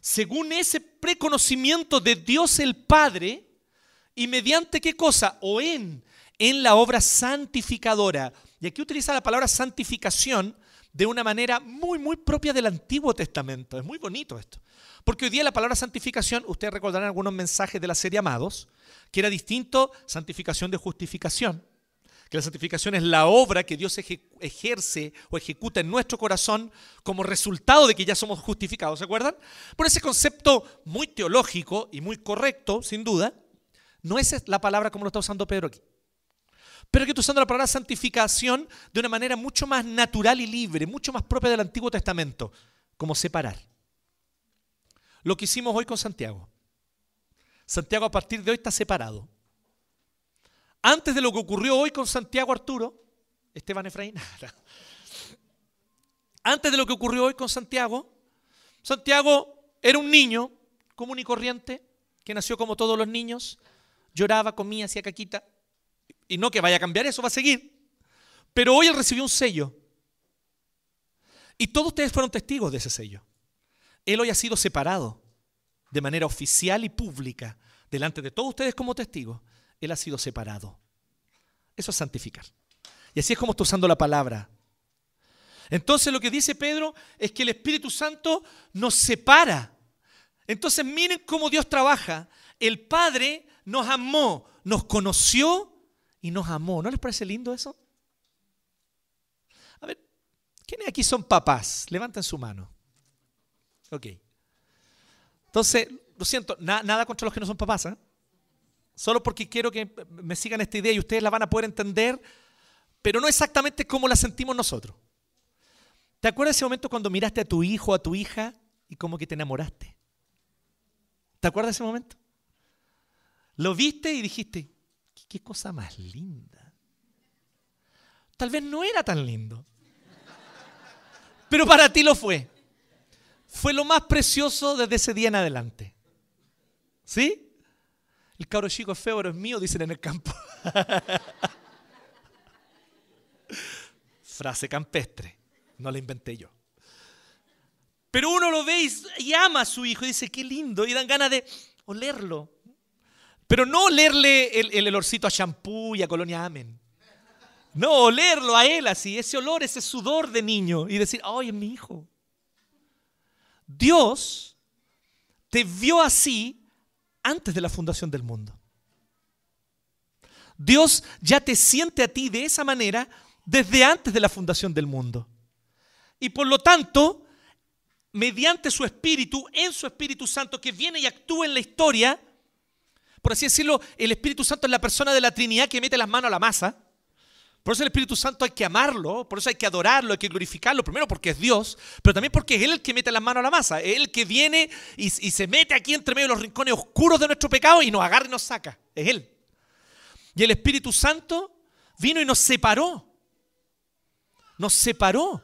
Según ese preconocimiento de Dios el Padre, y mediante qué cosa, o en en la obra santificadora. Y aquí utiliza la palabra santificación de una manera muy, muy propia del Antiguo Testamento. Es muy bonito esto. Porque hoy día la palabra santificación, ustedes recordarán algunos mensajes de la serie Amados, que era distinto santificación de justificación. Que la santificación es la obra que Dios ejerce o ejecuta en nuestro corazón como resultado de que ya somos justificados, ¿se acuerdan? Por ese concepto muy teológico y muy correcto, sin duda, no es la palabra como lo está usando Pedro aquí. Pero que está usando la palabra santificación de una manera mucho más natural y libre, mucho más propia del Antiguo Testamento, como separar. Lo que hicimos hoy con Santiago. Santiago a partir de hoy está separado. Antes de lo que ocurrió hoy con Santiago Arturo, Esteban Efraín, (laughs) antes de lo que ocurrió hoy con Santiago, Santiago era un niño común y corriente, que nació como todos los niños, lloraba, comía, hacía caquita, y no que vaya a cambiar eso, va a seguir. Pero hoy él recibió un sello. Y todos ustedes fueron testigos de ese sello. Él hoy ha sido separado de manera oficial y pública delante de todos ustedes como testigos él ha sido separado. Eso es santificar. Y así es como está usando la palabra. Entonces lo que dice Pedro es que el Espíritu Santo nos separa. Entonces miren cómo Dios trabaja. El Padre nos amó, nos conoció y nos amó. ¿No les parece lindo eso? A ver, ¿quiénes aquí son papás? Levanten su mano. Ok. Entonces, lo siento, nada contra los que no son papás. ¿eh? Solo porque quiero que me sigan esta idea y ustedes la van a poder entender, pero no exactamente como la sentimos nosotros. ¿Te acuerdas ese momento cuando miraste a tu hijo a tu hija y como que te enamoraste? ¿Te acuerdas ese momento? Lo viste y dijiste, qué cosa más linda. Tal vez no era tan lindo, pero para ti lo fue. Fue lo más precioso desde ese día en adelante. ¿Sí? El cabro chico es feo, pero es mío, dicen en el campo. (laughs) Frase campestre, no la inventé yo. Pero uno lo ve y, ama a su hijo y dice, qué lindo, y dan ganas de olerlo. Pero no olerle el, el olorcito a champú y a colonia Amen. No, olerlo a él así, ese olor, ese sudor de niño y decir, ay, es mi hijo. Dios te vio así antes de la fundación del mundo. Dios ya te siente a ti de esa manera desde antes de la fundación del mundo. Y por lo tanto, mediante su Espíritu, en su Espíritu Santo que viene y actúa en la historia, por así decirlo, el Espíritu Santo es la persona de la Trinidad que mete las manos a la masa. Por eso el Espíritu Santo hay que amarlo, por eso hay que adorarlo, hay que glorificarlo, primero porque es Dios, pero también porque es Él el que mete las manos a la masa, es Él el que viene y, se mete aquí entre medio de los rincones oscuros de nuestro pecado y nos agarra y nos saca, es Él. Y el Espíritu Santo vino y nos separó, nos separó.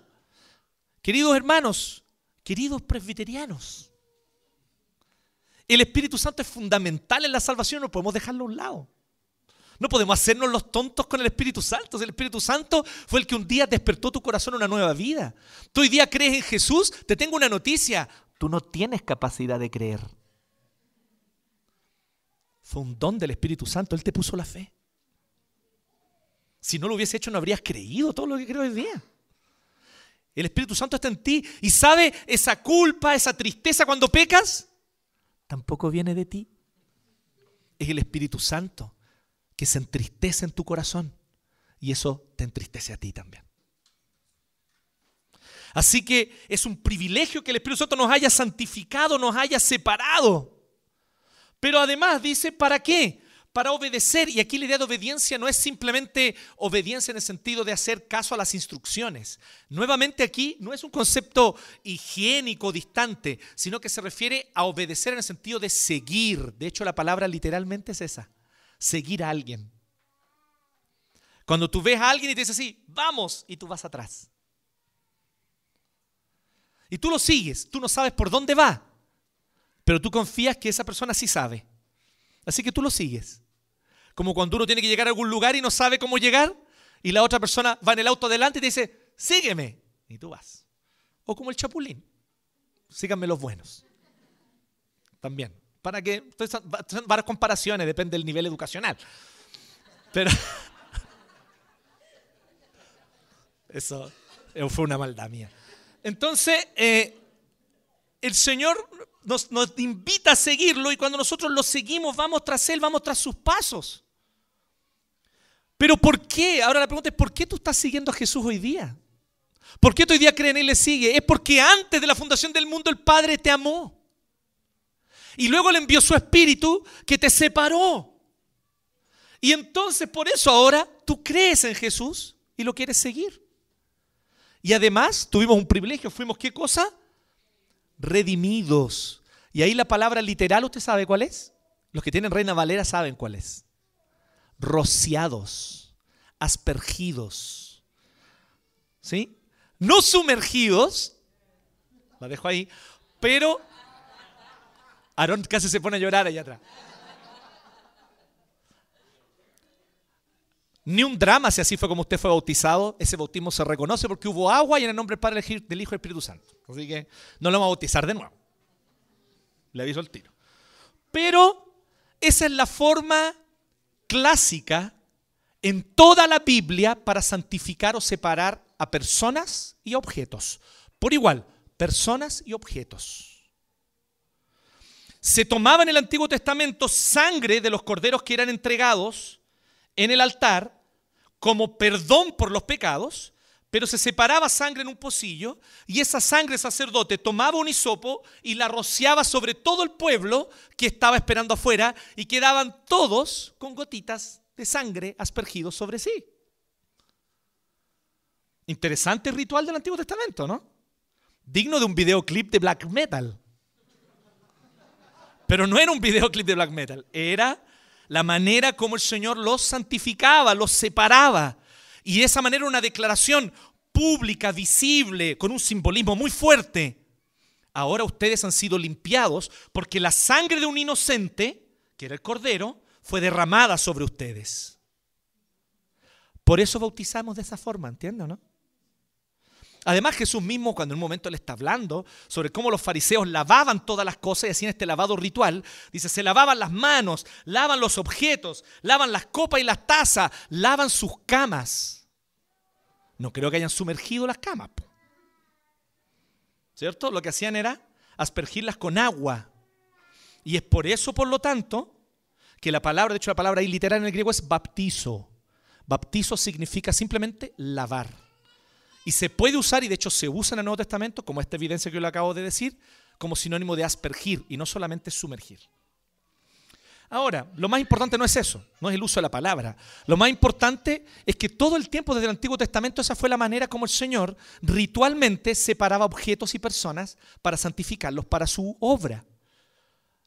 Queridos hermanos, queridos presbiterianos, el Espíritu Santo es fundamental en la salvación, no podemos dejarlo a un lado. No podemos hacernos los tontos con el Espíritu Santo. El Espíritu Santo fue el que un día despertó tu corazón a una nueva vida. Tú hoy día crees en Jesús, te tengo una noticia. Tú no tienes capacidad de creer. Fue un don del Espíritu Santo. Él te puso la fe. Si no lo hubiese hecho, no habrías creído todo lo que creo hoy día. El Espíritu Santo está en ti y sabe esa culpa, esa tristeza cuando pecas, tampoco viene de ti. Es el Espíritu Santo que se entristece en tu corazón y eso te entristece a ti también. Así que es un privilegio que el Espíritu Santo nos haya santificado, nos haya separado. Pero además dice, ¿para qué? Para obedecer. Y aquí la idea de obediencia no es simplemente obediencia en el sentido de hacer caso a las instrucciones. Nuevamente aquí no es un concepto higiénico, distante, sino que se refiere a obedecer en el sentido de seguir. De hecho, la palabra literalmente es esa seguir a alguien. Cuando tú ves a alguien y te dice así, vamos, y tú vas atrás. Y tú lo sigues, tú no sabes por dónde va, pero tú confías que esa persona sí sabe. Así que tú lo sigues. Como cuando uno tiene que llegar a algún lugar y no sabe cómo llegar, y la otra persona va en el auto adelante y te dice, sígueme, y tú vas. O como el chapulín, síganme los buenos. También. Para que, son varias comparaciones, depende del nivel educacional. Pero, (laughs) Eso fue una maldad mía. Entonces, eh, el Señor nos, nos invita a seguirlo y cuando nosotros lo seguimos, vamos tras Él, vamos tras sus pasos. Pero ¿por qué? Ahora la pregunta es, ¿por qué tú estás siguiendo a Jesús hoy día? ¿Por qué tú hoy día crees en Él y le sigue? Es porque antes de la fundación del mundo el Padre te amó. Y luego le envió su Espíritu que te separó. Y entonces por eso ahora tú crees en Jesús y lo quieres seguir. Y además tuvimos un privilegio, fuimos qué cosa? Redimidos. Y ahí la palabra literal, ¿usted sabe cuál es? Los que tienen Reina Valera saben cuál es. Rociados, aspergidos. ¿Sí? No sumergidos, la dejo ahí, pero Aarón casi se pone a llorar allá atrás. Ni un drama si así fue como usted fue bautizado. Ese bautismo se reconoce porque hubo agua y en el nombre del Padre, del Hijo y del Espíritu Santo. Así que no lo vamos a bautizar de nuevo. Le aviso el tiro. Pero esa es la forma clásica en toda la Biblia para santificar o separar a personas y objetos. Por igual, personas y objetos. Se tomaba en el Antiguo Testamento sangre de los corderos que eran entregados en el altar como perdón por los pecados, pero se separaba sangre en un pocillo y esa sangre sacerdote tomaba un hisopo y la rociaba sobre todo el pueblo que estaba esperando afuera y quedaban todos con gotitas de sangre aspergidos sobre sí. Interesante ritual del Antiguo Testamento, ¿no? Digno de un videoclip de black metal. Pero no era un videoclip de black metal, era la manera como el Señor los santificaba, los separaba. Y de esa manera una declaración pública, visible, con un simbolismo muy fuerte. Ahora ustedes han sido limpiados porque la sangre de un inocente, que era el cordero, fue derramada sobre ustedes. Por eso bautizamos de esa forma, ¿entienden? No? Además Jesús mismo cuando en un momento le está hablando sobre cómo los fariseos lavaban todas las cosas y hacían este lavado ritual, dice, se lavaban las manos, lavan los objetos, lavan las copas y las tazas, lavan sus camas. No creo que hayan sumergido las camas. ¿Cierto? Lo que hacían era aspergirlas con agua. Y es por eso, por lo tanto, que la palabra, de hecho la palabra ahí literal en el griego es baptizo. Baptizo significa simplemente lavar. Y se puede usar, y de hecho se usa en el Nuevo Testamento, como esta evidencia que yo le acabo de decir, como sinónimo de aspergir y no solamente sumergir. Ahora, lo más importante no es eso, no es el uso de la palabra. Lo más importante es que todo el tiempo desde el Antiguo Testamento esa fue la manera como el Señor ritualmente separaba objetos y personas para santificarlos para su obra.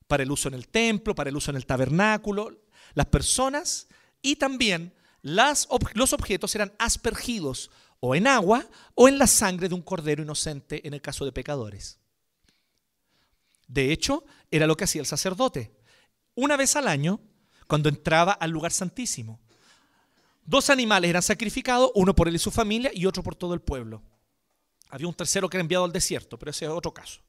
Para el uso en el templo, para el uso en el tabernáculo. Las personas y también los objetos eran aspergidos o en agua o en la sangre de un cordero inocente en el caso de pecadores. De hecho, era lo que hacía el sacerdote. Una vez al año, cuando entraba al lugar santísimo, dos animales eran sacrificados, uno por él y su familia y otro por todo el pueblo. Había un tercero que era enviado al desierto, pero ese es otro caso.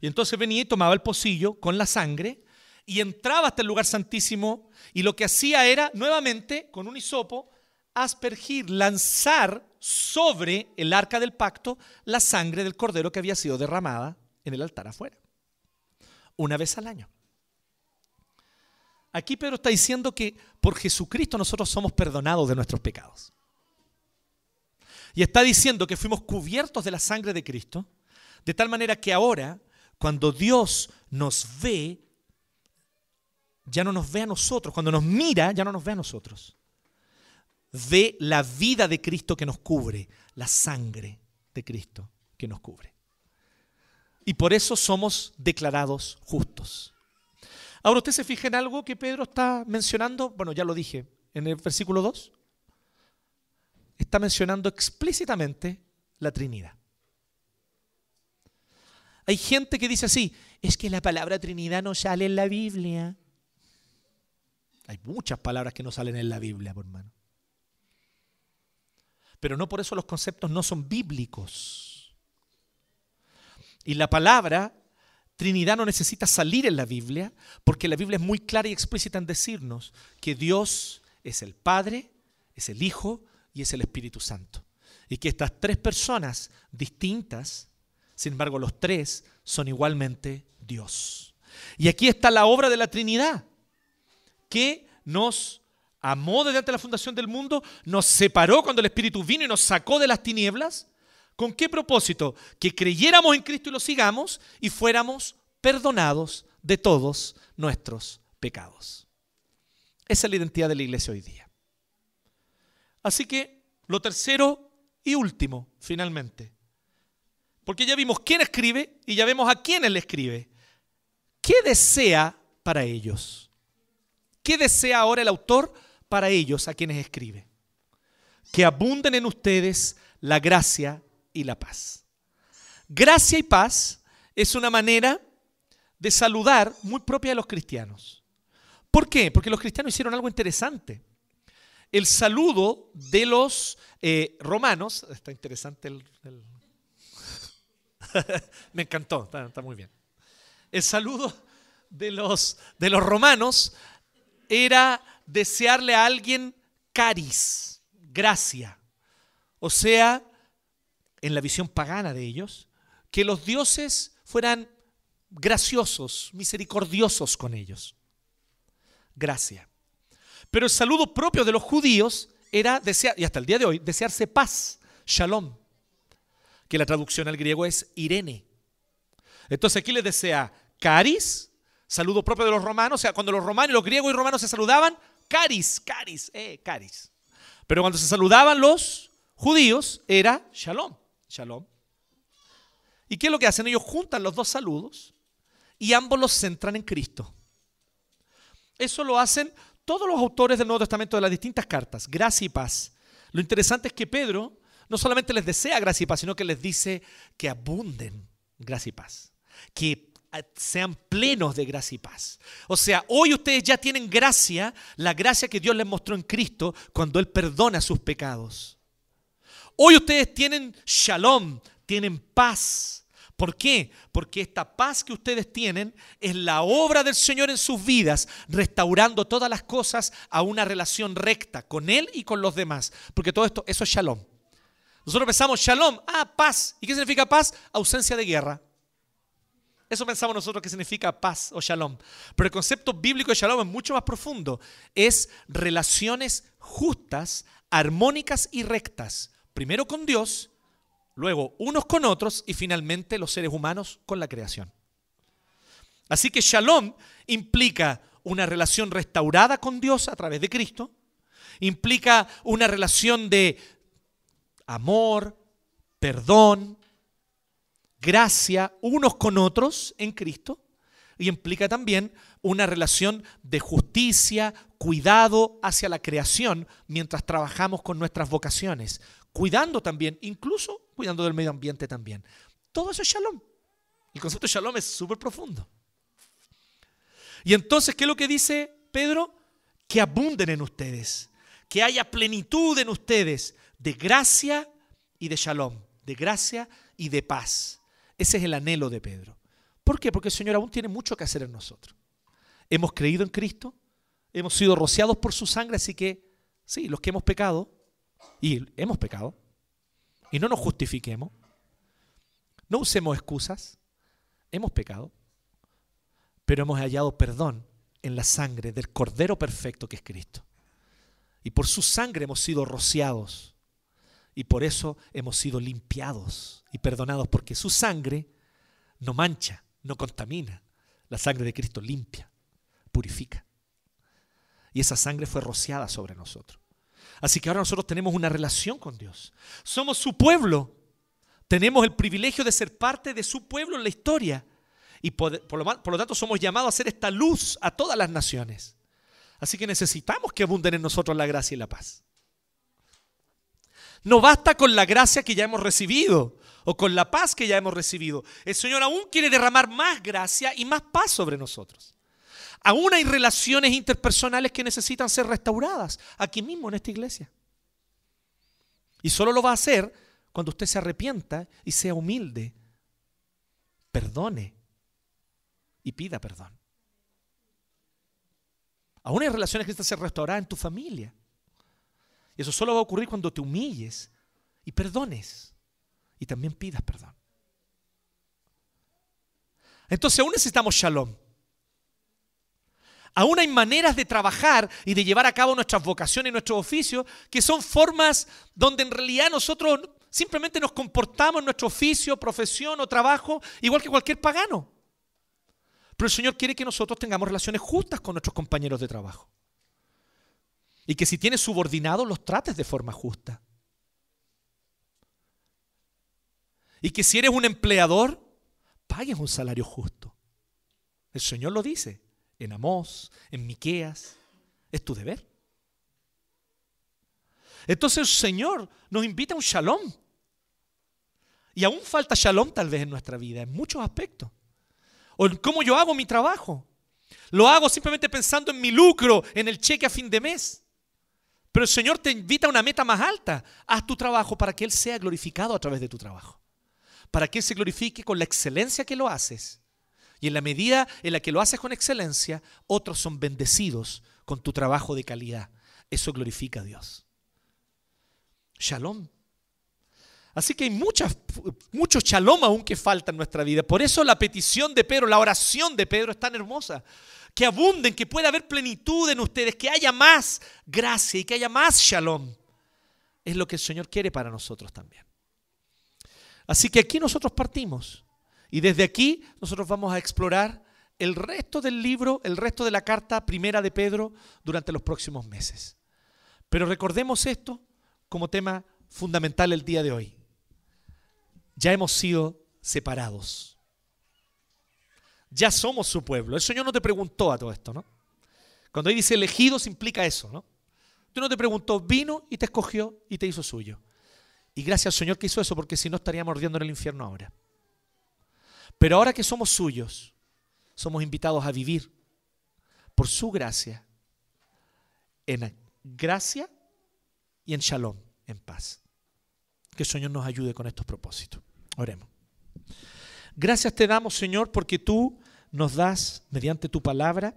Y entonces venía y tomaba el pocillo con la sangre y entraba hasta el lugar santísimo y lo que hacía era, nuevamente, con un hisopo, aspergir, lanzar sobre el arca del pacto la sangre del cordero que había sido derramada en el altar afuera. Una vez al año. Aquí Pedro está diciendo que por Jesucristo nosotros somos perdonados de nuestros pecados. Y está diciendo que fuimos cubiertos de la sangre de Cristo, de tal manera que ahora, cuando Dios nos ve, ya no nos ve a nosotros, cuando nos mira, ya no nos ve a nosotros ve la vida de Cristo que nos cubre, la sangre de Cristo que nos cubre. Y por eso somos declarados justos. Ahora usted se fija en algo que Pedro está mencionando, bueno, ya lo dije en el versículo 2, está mencionando explícitamente la Trinidad. Hay gente que dice así, es que la palabra Trinidad no sale en la Biblia. Hay muchas palabras que no salen en la Biblia, por hermano. Pero no por eso los conceptos no son bíblicos. Y la palabra Trinidad no necesita salir en la Biblia, porque la Biblia es muy clara y explícita en decirnos que Dios es el Padre, es el Hijo y es el Espíritu Santo. y que estas tres personas distintas, sin embargo los tres son igualmente Dios. Y aquí está la obra de la Trinidad, que nos amó desde la fundación del mundo, nos separó cuando el Espíritu vino y nos sacó de las tinieblas. ¿Con qué propósito? Que creyéramos en Cristo y lo sigamos y fuéramos perdonados de todos nuestros pecados. Esa es la identidad de la iglesia hoy día. Así que lo tercero y último, finalmente. Porque ya vimos quién escribe y ya vemos a quién le escribe. ¿Qué desea para ellos? ¿Qué desea ahora el autor para ellos a quienes escribe? Que abunden en ustedes la gracia y la paz. Gracia y paz es una manera de saludar muy propia de los cristianos. ¿Por qué? Porque los cristianos hicieron algo interesante. El saludo de los eh, romanos, está interesante el... (laughs) Me encantó, está, está muy bien. El saludo de los, de los romanos era desearle a alguien caris, gracia. O sea, en la visión pagana de ellos, que los dioses fueran graciosos, misericordiosos con ellos. Gracia. Pero el saludo propio de los judíos era desear, y hasta el día de hoy, desearse paz, shalom, que la traducción al griego es Irene. Entonces aquí les desea caris, saludo propio de los romanos, o sea, cuando los romanos, los griegos y romanos se saludaban, caris, caris, eh, caris. Pero cuando se saludaban los judíos, era shalom, shalom. ¿Y qué es lo que hacen? Ellos juntan los dos saludos y ambos los centran en Cristo. Eso lo hacen todos los autores del Nuevo Testamento de las distintas cartas, gracia y paz. Lo interesante es que Pedro no solamente les desea gracia y paz, sino que les dice que abunden gracia y paz, que eh, sean plenos de gracia y paz. O sea, hoy ustedes ya tienen gracia, la gracia que Dios les mostró en Cristo cuando Él perdona sus pecados. Hoy ustedes tienen shalom, tienen paz. ¿Por qué? Porque esta paz que ustedes tienen es la obra del Señor en sus vidas, restaurando todas las cosas a una relación recta con Él y con los demás. Porque todo esto, eso es shalom. Nosotros pensamos shalom, ah, paz. ¿Y qué significa paz? Ausencia de guerra. Eso pensamos nosotros que significa paz o shalom. Pero el concepto bíblico de shalom es mucho más profundo. Es relaciones justas, armónicas y rectas. Primero con Dios, luego unos con otros y finalmente los seres humanos con la creación. Así que shalom implica una relación restaurada con Dios a través de Cristo, implica una relación de amor, perdón, gracia unos con otros en Cristo y implica también una relación de justicia, cuidado hacia la creación mientras trabajamos con nuestras vocaciones, cuidando también, incluso cuidando del medio ambiente también. Todo eso es shalom. El concepto de shalom es súper profundo. Y entonces, ¿qué es lo que dice Pedro? Que abunden en ustedes, que haya plenitud en ustedes de gracia y de shalom, de gracia y de paz. Ese es el anhelo de Pedro. ¿Por qué? Porque el Señor aún tiene mucho que hacer en nosotros. Hemos creído en Cristo, hemos sido rociados por su sangre, así que sí, los que hemos pecado, y hemos pecado, y no nos justifiquemos, no usemos excusas, hemos pecado, pero hemos hallado perdón en la sangre del Cordero Perfecto que es Cristo. Y por su sangre hemos sido rociados. Y por eso hemos sido limpiados y perdonados, porque su sangre no mancha, no contamina. La sangre de Cristo limpia, purifica. Y esa sangre fue rociada sobre nosotros. Así que ahora nosotros tenemos una relación con Dios. Somos su pueblo. Tenemos el privilegio de ser parte de su pueblo en la historia. Y por, lo, tanto somos llamados a hacer esta luz a todas las naciones. Así que necesitamos que abunden en nosotros la gracia y la paz. No basta con la gracia que ya hemos recibido o con la paz que ya hemos recibido. El Señor aún quiere derramar más gracia y más paz sobre nosotros. Aún hay relaciones interpersonales que necesitan ser restauradas aquí mismo en esta iglesia. Y solo lo va a hacer cuando usted se arrepienta y sea humilde, perdone y pida perdón. Aún hay relaciones que necesitan ser restauradas en tu familia. Y eso solo va a ocurrir cuando te humilles y y perdones y también pidas perdón. Entonces aún necesitamos shalom. Aún hay maneras de trabajar y de llevar a cabo nuestras vocaciones y nuestros oficios que son formas donde en realidad nosotros simplemente nos comportamos en nuestro oficio, profesión o trabajo igual que cualquier pagano. Pero el Señor quiere que nosotros tengamos relaciones justas con nuestros compañeros de trabajo. Y que si tienes subordinados los trates de forma justa. Y que si eres un empleador, pagues un salario justo. El Señor lo dice en Amós, en Miqueas. Es tu deber. Entonces el Señor nos invita a un shalom. Y aún falta shalom tal vez en nuestra vida, en muchos aspectos. O en cómo yo hago mi trabajo. Lo hago simplemente pensando en mi lucro, en el cheque a fin de mes. Pero el Señor te invita a una meta más alta. Haz tu trabajo para que Él sea glorificado a través de tu trabajo. Para que Él se glorifique con la excelencia que lo haces. Y en la medida en la que lo haces con excelencia, otros son bendecidos con tu trabajo de calidad. Eso glorifica a Dios. Shalom. Así que hay muchas, mucho shalom aún que falta en nuestra vida. Por eso la petición de Pedro, la oración de Pedro es tan hermosa. Que abunden, que pueda haber plenitud en ustedes, que haya más gracia y que haya más shalom. Es lo que el Señor quiere para nosotros también. Así que aquí nosotros partimos. Y desde aquí nosotros vamos a explorar el resto del libro, el resto de la carta primera de Pedro durante los próximos meses. Pero recordemos esto como tema fundamental el día de hoy. Ya hemos sido separados. Ya somos su pueblo. El Señor no te preguntó a todo esto, ¿no? Cuando ahí dice elegidos implica eso, ¿no? Tú no te preguntó, vino y te escogió y te hizo suyo. Y gracias al Señor que hizo eso, porque si no estaríamos ardiendo en el infierno ahora. Pero ahora que somos suyos, somos invitados a vivir por su gracia, en gracia y en shalom, en paz. Que el Señor nos ayude con estos propósitos. Oremos. Gracias te damos, Señor, porque tú nos das, mediante tu palabra,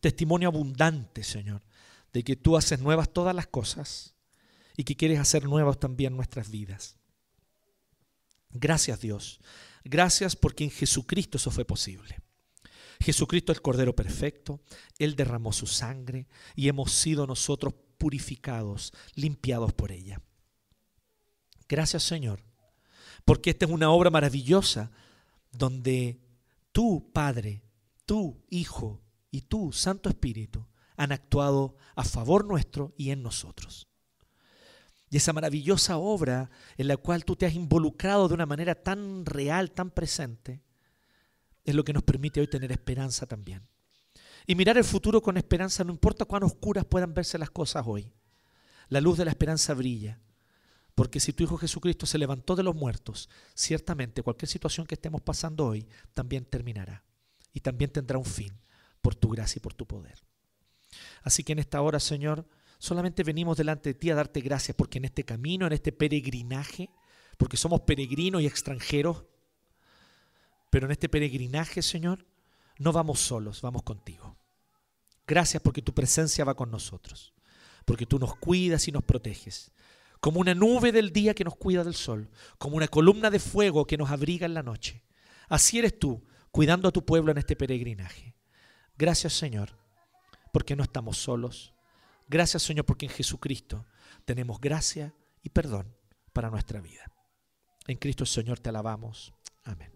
testimonio abundante, Señor, de que tú haces nuevas todas las cosas y que quieres hacer nuevas también nuestras vidas. Gracias, Dios. Gracias porque en Jesucristo eso fue posible. Jesucristo es el Cordero Perfecto, Él derramó su sangre y hemos sido nosotros purificados, limpiados por ella. Gracias Señor, porque esta es una obra maravillosa donde tú, Padre, tú, Hijo y tú, Santo Espíritu, han actuado a favor nuestro y en nosotros. Esa maravillosa obra en la cual tú te has involucrado de una manera tan real, tan presente, es lo que nos permite hoy tener esperanza también. Y mirar el futuro con esperanza, no importa cuán oscuras puedan verse las cosas hoy. La luz de la esperanza brilla. Porque si tu Hijo Jesucristo se levantó de los muertos, ciertamente cualquier situación que estemos pasando hoy también terminará. Y también tendrá un fin por tu gracia y por tu poder. Así que en esta hora, Señor, solamente venimos delante de ti a darte gracias porque en este camino, en este peregrinaje, porque somos peregrinos y extranjeros, pero en este peregrinaje, Señor, no vamos solos, vamos contigo. Gracias porque tu presencia va con nosotros, porque tú nos cuidas y nos proteges, como una nube del día que nos cuida del sol, como una columna de fuego que nos abriga en la noche. Así eres tú, cuidando a tu pueblo en este peregrinaje. Gracias Señor, porque no estamos solos. Gracias Señor, porque en Jesucristo tenemos gracia y perdón para nuestra vida. En Cristo Señor te alabamos. Amén.